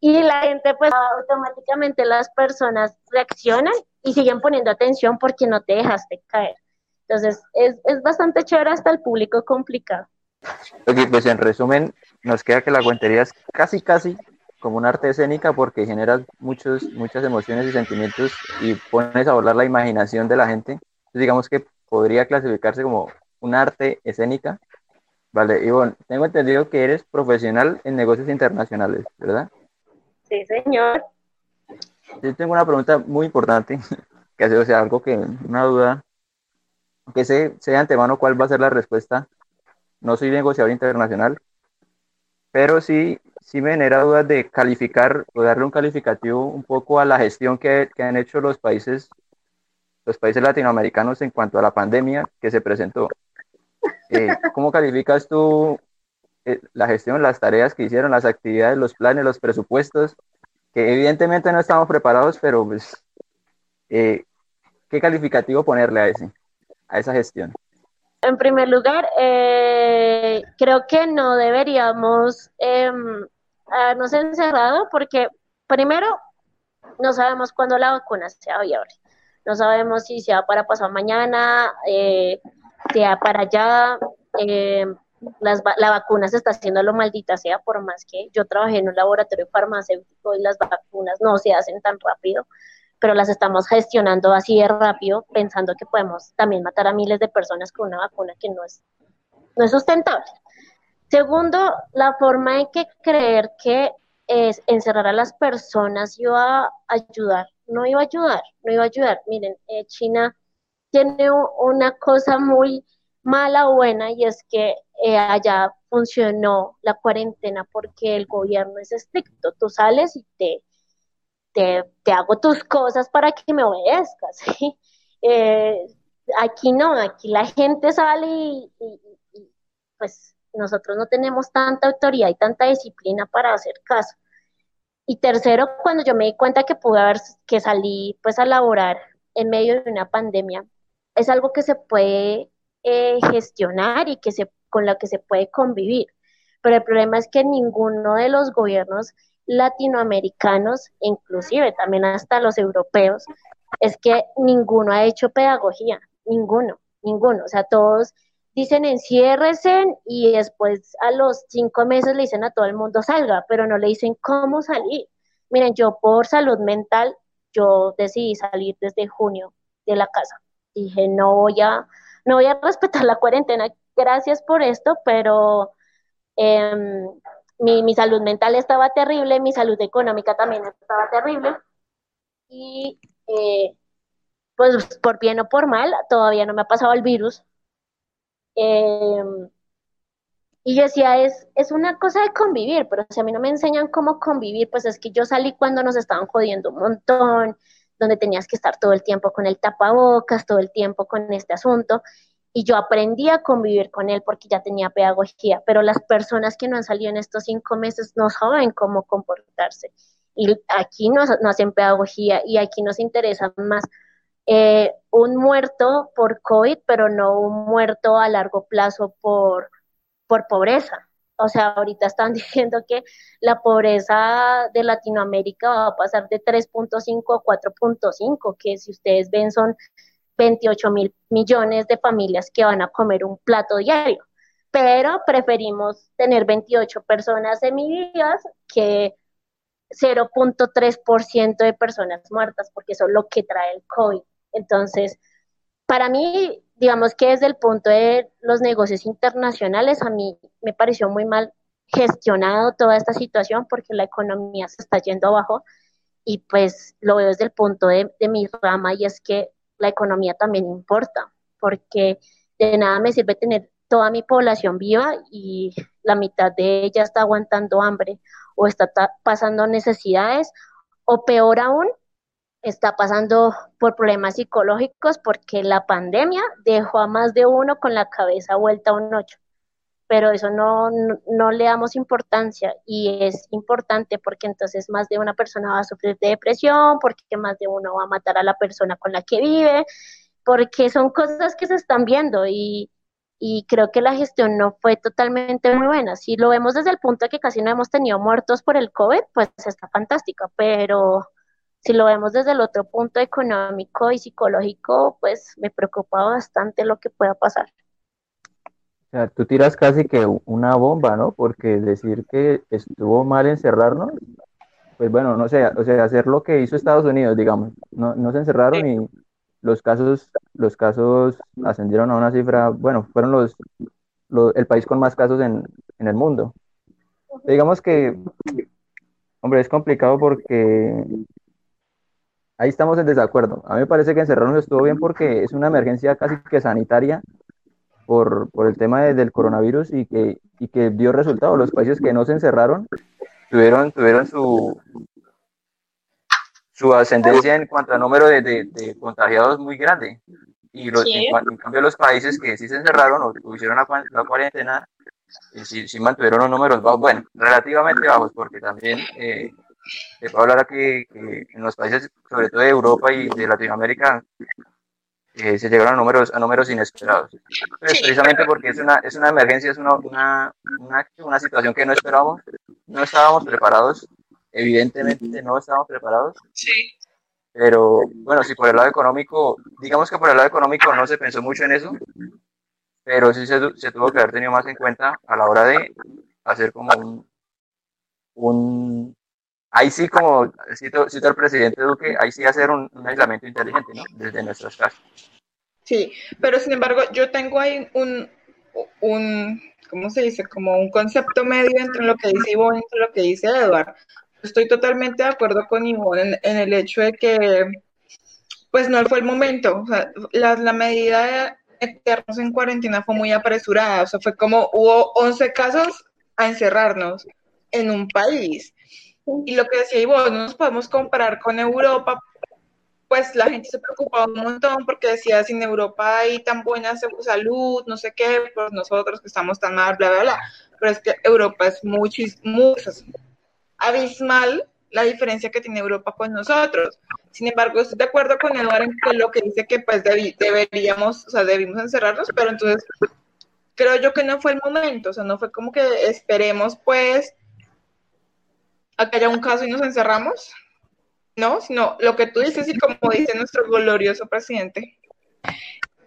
Y la gente, pues automáticamente las personas reaccionan y siguen poniendo atención porque no te dejaste caer. Entonces es, es bastante chévere hasta el público complicado. Ok, pues en resumen, nos queda que la guantería es casi, casi como un arte escénica porque genera muchos, muchas emociones y sentimientos y pones a volar la imaginación de la gente digamos que podría clasificarse como un arte escénica. Vale, y bueno, tengo entendido que eres profesional en negocios internacionales, ¿verdad? Sí, señor. Yo tengo una pregunta muy importante, que o sea, algo que, una duda, que sé, sé de antemano cuál va a ser la respuesta. No soy negociador internacional, pero sí, sí me genera dudas de calificar o darle un calificativo un poco a la gestión que, que han hecho los países los países latinoamericanos en cuanto a la pandemia que se presentó. Eh, ¿Cómo calificas tú eh, la gestión, las tareas que hicieron, las actividades, los planes, los presupuestos? Que evidentemente no estamos preparados, pero pues, eh, ¿qué calificativo ponerle a, ese, a esa gestión? En primer lugar, creo que no deberíamos em, habernos encerrado porque primero no sabemos cuándo la vacuna sea viable no sabemos si sea para pasar mañana, eh, sea para allá. Eh, las, la vacuna se está haciendo lo maldita sea, por más que yo trabajé en un laboratorio farmacéutico y las vacunas no se hacen tan rápido, pero las estamos gestionando así de rápido, pensando que podemos también matar a miles de personas con una vacuna que no es, no es sustentable. Segundo, la forma en que creer que es encerrar a las personas iba a ayudar no iba a ayudar, no iba a ayudar. Miren, eh, China tiene una cosa muy mala o buena y es que eh, allá funcionó la cuarentena porque el gobierno es estricto. Tú sales y te, te, hago tus cosas para que me obedezcas. Eh, aquí no, aquí la gente sale y, pues nosotros no tenemos tanta autoridad y tanta disciplina para hacer caso. Y tercero, cuando yo me di cuenta que pude haber, que salí pues a laborar en medio de una pandemia, es algo que se puede eh, gestionar y que se, con la que se puede convivir. Pero el problema es que ninguno de los gobiernos latinoamericanos, inclusive también hasta los europeos, es que ninguno ha hecho pedagogía, ninguno, ninguno. O sea, todos dicen enciérrese y después a los cinco meses le dicen a todo el mundo salga, pero no le dicen cómo salir. Miren, yo por salud mental, yo decidí salir desde junio de la casa. Dije, no voy a, no voy a respetar la cuarentena, gracias por esto, pero em, mi, mi, salud mental estaba terrible, mi salud económica también estaba terrible. Y eh, pues por bien o por mal, todavía no me ha pasado el virus. Em, y yo decía, es, es una cosa de convivir, pero si a mí no me enseñan cómo convivir, pues es que yo salí cuando nos estaban jodiendo un montón, donde tenías que estar todo el tiempo con el tapabocas, todo el tiempo con este asunto, y yo aprendí a convivir con él porque ya tenía pedagogía, pero las personas que no han salido en estos cinco meses no saben cómo comportarse. Y aquí no, no hacen pedagogía y aquí nos interesa más eh, un muerto por COVID, pero no un muerto a largo plazo por, por pobreza. O sea, ahorita están diciendo que la pobreza de Latinoamérica va a pasar de 3.5 a 4.5, que si ustedes ven son 28 mil millones de familias que van a comer un plato diario. Pero preferimos tener 28 personas semivivas que 0.3% de personas muertas, porque eso es lo que trae el COVID. Entonces, para mí, digamos que desde el punto de los negocios internacionales, a mí me pareció muy mal gestionado toda esta situación porque la economía se está yendo abajo y pues lo veo desde el punto de, de mi rama y es que la economía también importa, porque de nada me sirve tener toda mi población viva y la mitad de ella está aguantando hambre o está pasando necesidades o peor aún, está pasando por problemas psicológicos porque la pandemia dejó a más de uno con la cabeza vuelta a un ocho. Pero eso no, no, le damos importancia y es importante porque entonces más de una persona va a sufrir de depresión, porque más de uno va a matar a la persona con la que vive, porque son cosas que se están viendo y, y creo que la gestión no fue totalmente muy buena. Si lo vemos desde el punto de que casi no hemos tenido muertos por el COVID, pues está fantástica, pero si lo vemos desde el otro punto económico y psicológico, pues me preocupa bastante lo que pueda pasar. O sea, tú tiras casi que una bomba, ¿no? Porque decir que estuvo mal encerrarnos, pues bueno, no sé, o sea, hacer lo que hizo Estados Unidos, digamos, no, no se encerraron y los casos, los casos ascendieron a una cifra, bueno, fueron los, el país con más casos en, en el mundo. Digamos que, hombre, es complicado porque ahí estamos en desacuerdo. A mí me parece que encerrarnos estuvo bien porque es una emergencia casi que sanitaria por, por el tema del coronavirus y que, y que dio resultado. Los países que no se encerraron tuvieron, tuvieron su, su ascendencia en cuanto a número de, de, contagiados muy grande. Y los, en, cambio los países que sí se encerraron o hicieron la, la cuarentena, eh, sí, sí, mantuvieron los números bajos, bueno, relativamente bajos, porque también eh, te puedo hablar aquí que en los países, sobre todo de Europa y de Latinoamérica, eh, se llegaron a números, a números inesperados. Pues, precisamente porque es una, es una emergencia, es una, una, una, situación que no esperábamos, no estábamos preparados, evidentemente no estábamos preparados. Sí. Pero bueno, si por el lado económico, digamos que por el lado económico no se pensó mucho en eso, pero sí se, se tuvo que haber tenido más en cuenta a la hora de hacer como un, un ahí sí, como cito, cito al presidente Duque, ahí sí hacer un, aislamiento inteligente, ¿no? Desde nuestras casas. Sí, pero sin embargo, yo tengo ahí un, un, ¿cómo se dice? Como un concepto medio entre lo que dice Ivonne y lo que dice Edward. Estoy totalmente de acuerdo con Ivonne en, el hecho de que, pues no fue el momento. O la, medida de quedarnos en cuarentena fue muy apresurada. O sea, fue como hubo 11 casos a encerrarnos en un país. Y lo que decía Ivonne, no nos podemos comparar con Europa pues la gente se preocupaba un montón porque decía, sin Europa hay tan buena salud, no sé qué, pues nosotros que estamos tan mal, bla, bla, bla. Pero es que Europa es muchísimo, abismal la diferencia que tiene Europa con nosotros. Sin embargo, estoy de acuerdo con Eduardo en lo que dice que pues deberíamos, o sea, debimos encerrarnos, pero entonces creo yo que no fue el momento, o sea, no fue como que esperemos pues a haya un caso y nos encerramos, ¿no? Sino lo que tú dices y como dice nuestro glorioso presidente,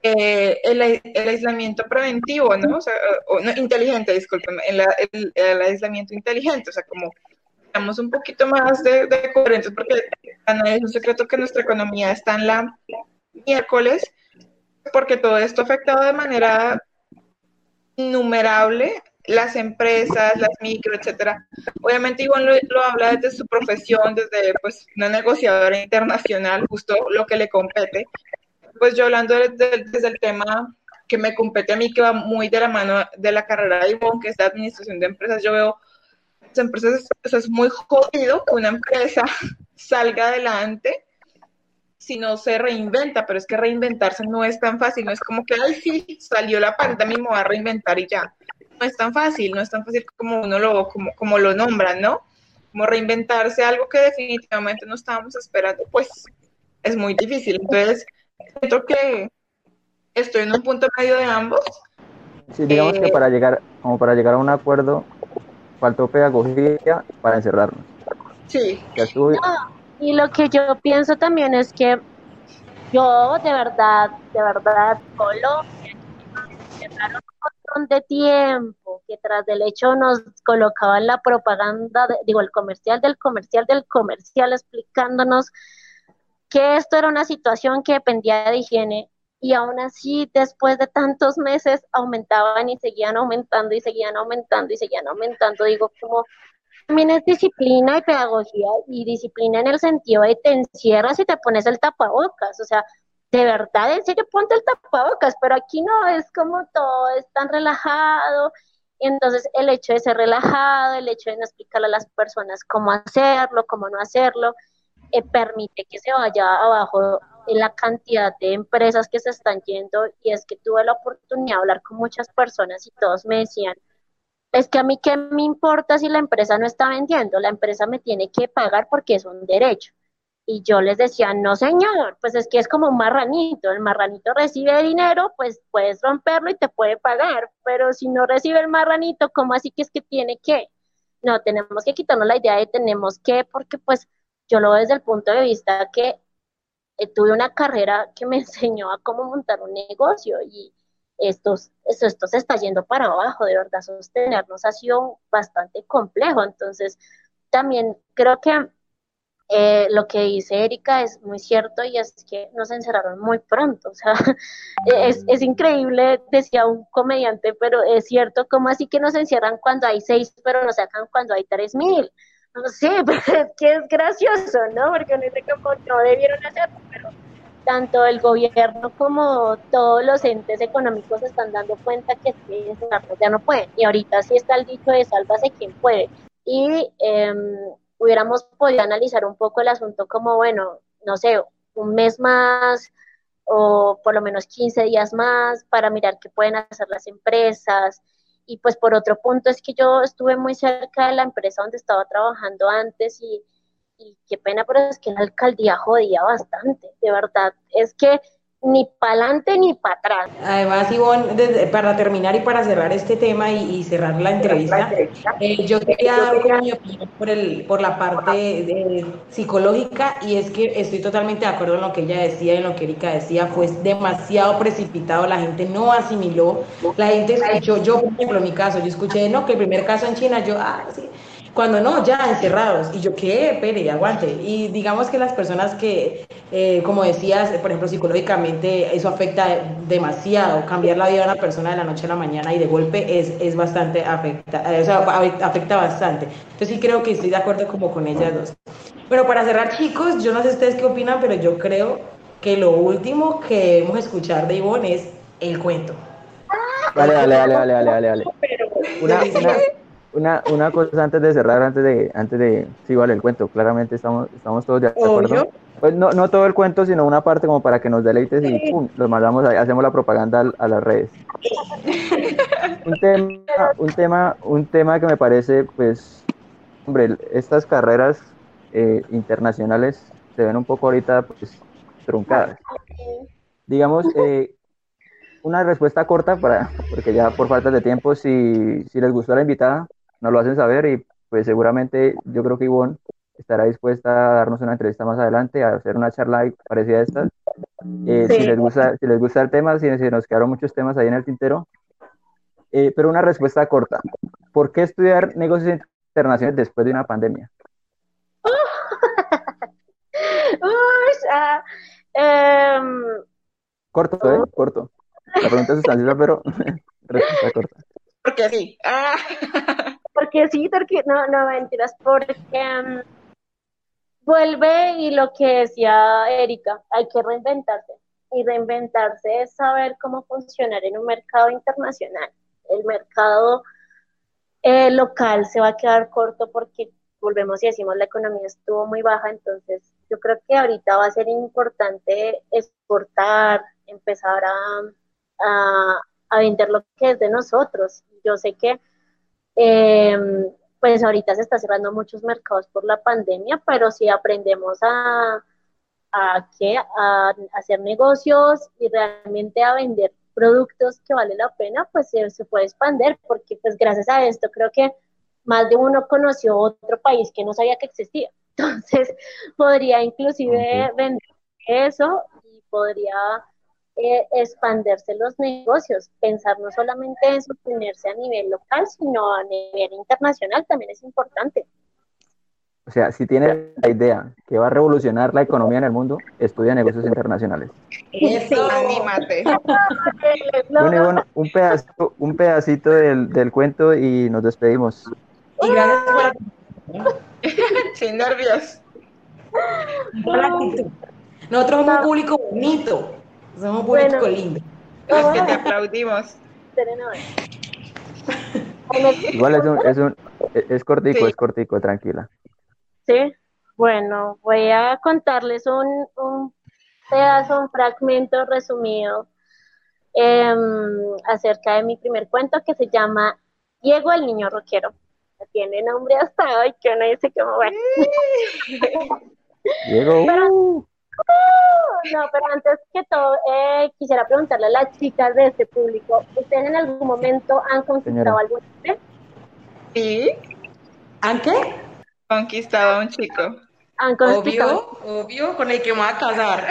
eh, el, aislamiento preventivo, ¿no? O no, inteligente, discúlpeme, el, aislamiento inteligente, o sea, como damos un poquito más de, de coherencia, porque no es un secreto que nuestra economía está en la miércoles, porque todo esto ha afectado de manera innumerable las empresas, las micro, etcétera. Obviamente Ivonne lo, habla desde su profesión, desde pues una negociadora internacional, justo lo que le compete. Pues yo hablando desde, el tema que me compete a mí, que va muy de la mano de la carrera de Ivonne, que es la administración de empresas, yo veo las empresas, es muy jodido una empresa salga adelante si no se reinventa, pero es que reinventarse no es tan fácil, no es como que, ay, sí, salió la pandemia, me voy a reinventar y ya no es tan fácil, no es tan fácil como uno lo, como, como lo nombran, ¿no? Como reinventarse algo que definitivamente no estábamos esperando, pues es muy difícil. Entonces, siento que estoy en un punto medio de ambos. Sí, digamos que eh, para llegar, como para llegar a un acuerdo, faltó pedagogía para encerrarnos. Sí. y lo que yo pienso también es que yo de verdad, de verdad, Colombia, de tiempo que tras del hecho nos colocaban la propaganda, digo, el comercial del comercial del comercial explicándonos que esto era una situación que dependía de higiene y aún así después de tantos meses aumentaban y seguían aumentando y seguían aumentando y seguían aumentando. Digo, como también es disciplina y pedagogía y disciplina en el sentido de te encierras y te pones el tapabocas, o sea, de verdad, en serio, ponte el tapabocas, pero aquí no, es como todo es tan relajado. Entonces, el hecho de ser relajado, el hecho de no explicarle a las personas cómo hacerlo, cómo no hacerlo, eh, permite que se vaya abajo la cantidad de empresas que se están yendo. Y es que tuve la oportunidad de hablar con muchas personas y todos me decían, es que a mí qué me importa si la empresa no está vendiendo, la empresa me tiene que pagar porque es un derecho. Y yo les decía, no señor, pues es que es como un marranito, el marranito recibe dinero, pues puedes romperlo y te puede pagar, pero si no recibe el marranito, ¿cómo así que es que tiene que? No, tenemos que quitarnos la idea de tenemos que, porque pues yo lo veo desde el punto de vista que eh, tuve una carrera que me enseñó a cómo montar un negocio y esto, esto, esto se está yendo para abajo, de verdad, sostenernos ha sido bastante complejo, entonces también creo que eh, lo que dice Erika es muy cierto y es que nos encerraron muy pronto, o sea, es, es, increíble, decía un comediante, pero es cierto, ¿cómo así que nos encierran cuando hay seis, pero nos sacan cuando hay tres mil? No sé, pero es que es gracioso, ¿no? Porque uno dice como no debieron hacerlo, pero tanto el gobierno como todos los entes económicos están dando cuenta que ya no pueden. Y ahorita sí está el dicho de sálvase quien puede. Y eh, hubiéramos podido analizar un poco el asunto como, bueno, no sé, un mes más o por lo menos 15 días más para mirar qué pueden hacer las empresas. Y pues por otro punto es que yo estuve muy cerca de la empresa donde estaba trabajando antes y, qué pena, pero es que la alcaldía jodía bastante, de verdad. Es que ni para adelante ni para atrás. Además, Ivonne, para terminar y para cerrar este tema y, cerrar la entrevista, eh, yo quería dar mi opinión por, el, por la parte psicológica y es que estoy totalmente de acuerdo en lo que ella decía y en lo que Erika decía, fue demasiado precipitado, la gente no asimiló, la gente escuchó, yo por ejemplo mi caso, yo escuché, no, que el primer caso en China, yo, ah, sí, cuando no, ya encerrados. Y yo, ¿qué? Pere, aguante. Y digamos que las personas que, eh, como decías, por ejemplo, psicológicamente eso afecta demasiado. Cambiar la vida de una persona de la noche a la mañana y de golpe es, es bastante afecta, eh, o sea, afecta bastante. Entonces sí creo que estoy de acuerdo como con ellas dos. Bueno, para cerrar, chicos, yo no sé ustedes qué opinan, pero yo creo que lo último que debemos escuchar de Ivonne es el cuento. Vale, vale, vale, vale, vale, vale. Una, una, una, cosa antes de cerrar, antes de, antes de, sí, vale, el cuento, claramente estamos, estamos todos de acuerdo. Pues no, no todo el cuento, sino una parte como para que nos deleites y pum, los mandamos ahí, hacemos la propaganda a, las redes. un tema, un tema, un tema que me parece, pues, hombre, estas carreras eh, internacionales se ven un poco ahorita, pues, truncadas. Digamos, eh, una respuesta corta para, porque ya por falta de tiempo, si, si les gustó la invitada, nos lo hacen saber y pues seguramente yo creo que Ivonne estará dispuesta a darnos una entrevista más adelante, a hacer una charla parecida a esta. Eh, si, les gusta, si les gusta el tema, si, nos quedaron muchos temas ahí en el tintero. Eh, pero una respuesta corta. ¿Por qué estudiar negocios internacionales después de una pandemia? Em, corto, ¿eh? Corto. La pregunta es sustanciosa, pero respuesta corta. Porque sí. Ah. Porque sí, porque no, no mentiras, porque um, vuelve y lo que decía Erika, hay que reinventarse. Y reinventarse es saber cómo funcionar en un mercado internacional. El mercado eh, local se va a quedar corto porque volvemos y decimos la economía estuvo muy baja, entonces yo creo que ahorita va a ser importante exportar, empezar a, a, a vender lo que es de nosotros. Yo sé que eh, pues ahorita se está cerrando muchos mercados por la pandemia, pero si aprendemos a, a, ¿qué? a hacer negocios y realmente a vender productos que vale la pena, pues se, se, puede expandir, porque pues gracias a esto creo que más de uno conoció otro país que no sabía que existía. Entonces podría inclusive vender eso y podría eh, expandirse los negocios, pensar no solamente en sostenerse a nivel local, sino a nivel internacional también es importante. O sea, si tienes la idea que va a revolucionar la economía en el mundo, estudia negocios internacionales. Eso, anímate. bueno, un pedacito, un pedacito del, del, cuento y nos despedimos. Y gracias por... Sin nervios. Nosotros somos un público bonito. Somos bueno, lindo. Es que te aplaudimos. Igual es un, es un, es cortico, es cortico, tranquila. Sí, bueno, voy a contarles un, un pedazo, un fragmento resumido eh, acerca de mi primer cuento que se llama Diego el niño rockero. Tiene nombre hasta hoy que uno dice que bueno. Diego. Pero. No, pero antes que todo, eh, quisiera preguntarle a las chicas de este público, ¿ustedes en algún momento han conquistado a algún hombre? Sí. ¿Han qué? Conquistado a un chico. ¿Han conquistado? Obvio, obvio, con el que me voy a casar.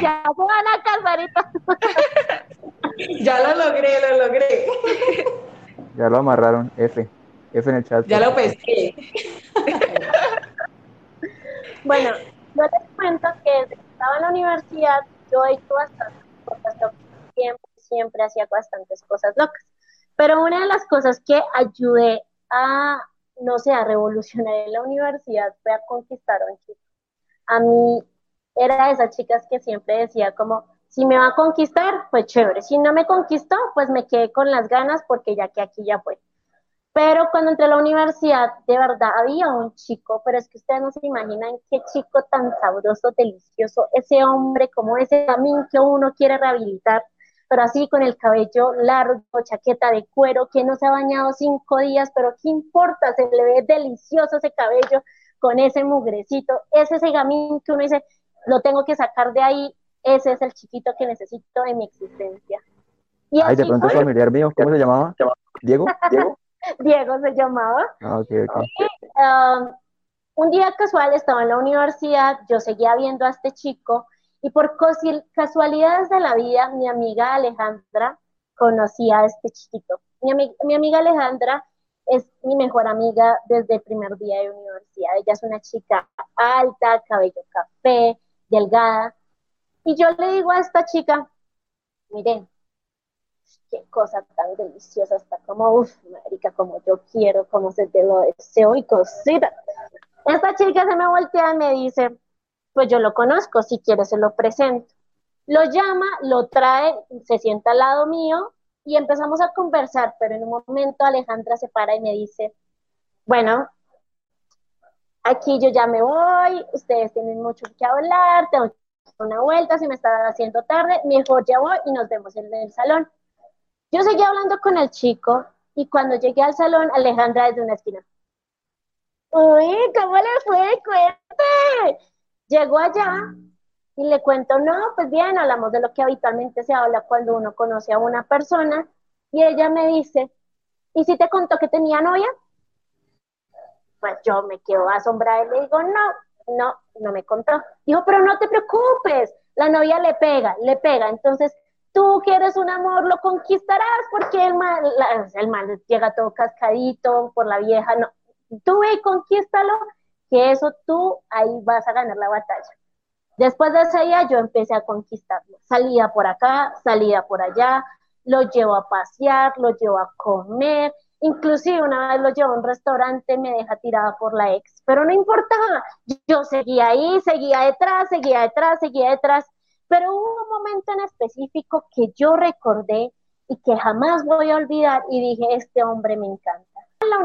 ya se van a casar Ya lo logré, lo logré. Ya lo amarraron, F. F en el chat. Ya lo pesqué. Bueno, yo les cuento que desde que estaba en la universidad yo he hecho bastantes cosas locas. Siempre, siempre hacía bastantes cosas locas. Pero una de las cosas que ayudé a, no sé, a revolucionar en la universidad fue a conquistar a un chico. A mí era de esas chicas que siempre decía como, si me va a conquistar, pues chévere. Si no me conquistó, pues me quedé con las ganas porque ya que aquí ya fue. Pero cuando entré a la universidad, de verdad había un chico, pero es que ustedes no se imaginan qué chico tan sabroso, delicioso, ese hombre como ese camino que uno quiere rehabilitar, pero así con el cabello largo, chaqueta de cuero, que no se ha bañado cinco días, pero qué importa, se le ve delicioso ese cabello con ese mugrecito, ese ese gamín que uno dice, lo tengo que sacar de ahí, ese es el chiquito que necesito en mi existencia. Y Ay, de pronto familiar mío, ¿cómo se llamaba? ¿Diego? ¿Diego? Diego se llamaba. Ah, okay, okay. Um, un día casual estaba en la universidad, yo seguía viendo a este chico y por casualidades de la vida, mi amiga Alejandra conocía a este chiquito. Mi, mi amiga Alejandra es mi mejor amiga desde el primer día de universidad. Ella es una chica alta, cabello café, delgada. Y yo le digo a esta chica, miren, qué cosa tan deliciosa, está como, uff, marica, como yo quiero, como se te lo deseo y cosita. Esta chica se me voltea y me dice, pues yo lo conozco, si quieres se lo presento. Lo llama, lo trae, se sienta al lado mío y empezamos a conversar, pero en un momento Alejandra se para y me dice, bueno, aquí yo ya me voy, ustedes tienen mucho que hablar, tengo una vuelta, si me está haciendo tarde, mejor ya voy y nos vemos en el salón. Yo seguí hablando con el chico y cuando llegué al salón, Alejandra desde una esquina. Uy, ¿cómo le fue? Cuente. Llegó allá y le cuento, no, pues bien, hablamos de lo que habitualmente se habla cuando uno conoce a una persona. Y ella me dice, ¿y si te contó que tenía novia? Pues yo me quedo asombrada y le digo, no, no, no me contó. Dijo, pero no te preocupes, la novia le pega, le pega. Entonces, tú quieres un amor, lo conquistarás porque el mal, el mal llega todo cascadito por la vieja. No, tú ve y conquístalo, que eso tú ahí vas a ganar la batalla. Después de ese día yo empecé a conquistarlo. Salía por acá, salía por allá, lo llevo a pasear, lo llevo a comer, inclusive una vez lo llevo a un restaurante, me deja tirada por la ex, pero no importaba, yo seguía ahí, seguía detrás, seguía detrás, seguía detrás, pero hubo un momento en específico que yo recordé y que jamás voy a olvidar y dije, este hombre me encanta.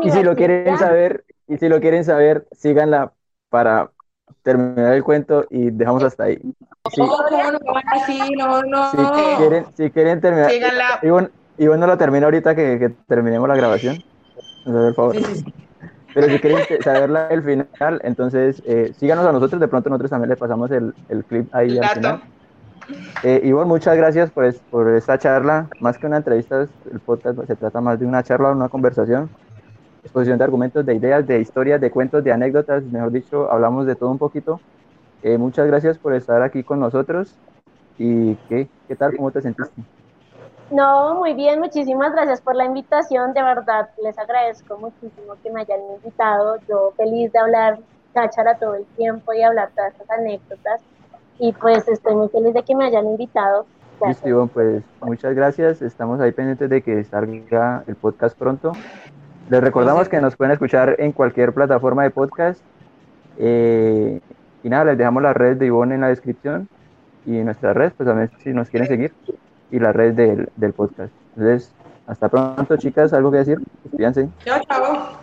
Y si lo quieren saber, y si lo quieren saber, síganla para terminar el cuento y dejamos hasta ahí. Si, no, no, si, quieren, si quieren terminar, y bueno, y bueno, lo termino ahorita que, que terminemos la grabación. Por favor. Pero si quieren saber el final, entonces eh, síganos a nosotros. De pronto nosotros también les pasamos el, el clip ahí al final. Eh, Ivonne, muchas gracias por, esta charla. Más que una entrevista, el podcast se trata más de una charla, una conversación exposición de argumentos, de ideas, de historias, de cuentos, de anécdotas, mejor dicho, hablamos de todo un poquito. Eh, muchas gracias por estar aquí con nosotros. ¿Y qué, qué tal? ¿Cómo te sentiste? No, muy bien, muchísimas gracias por la invitación, de verdad, les agradezco muchísimo que me hayan invitado, yo feliz de hablar cáchara todo el tiempo y hablar todas estas anécdotas, y pues estoy muy feliz de que me hayan invitado. Listo, pues muchas gracias, estamos ahí pendientes de que salga el podcast pronto, les recordamos que nos pueden escuchar en cualquier plataforma de podcast. Eh, y nada, les dejamos la red de Ivonne en la descripción y nuestra red, pues a ver si nos quieren seguir, y la red del, del podcast. Entonces, hasta pronto, chicas. ¿Algo que decir? Fíjense. Chao, chao.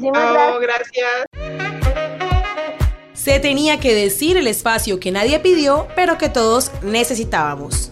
Chao, gracias. Se tenía que decir el espacio que nadie pidió, pero que todos necesitábamos.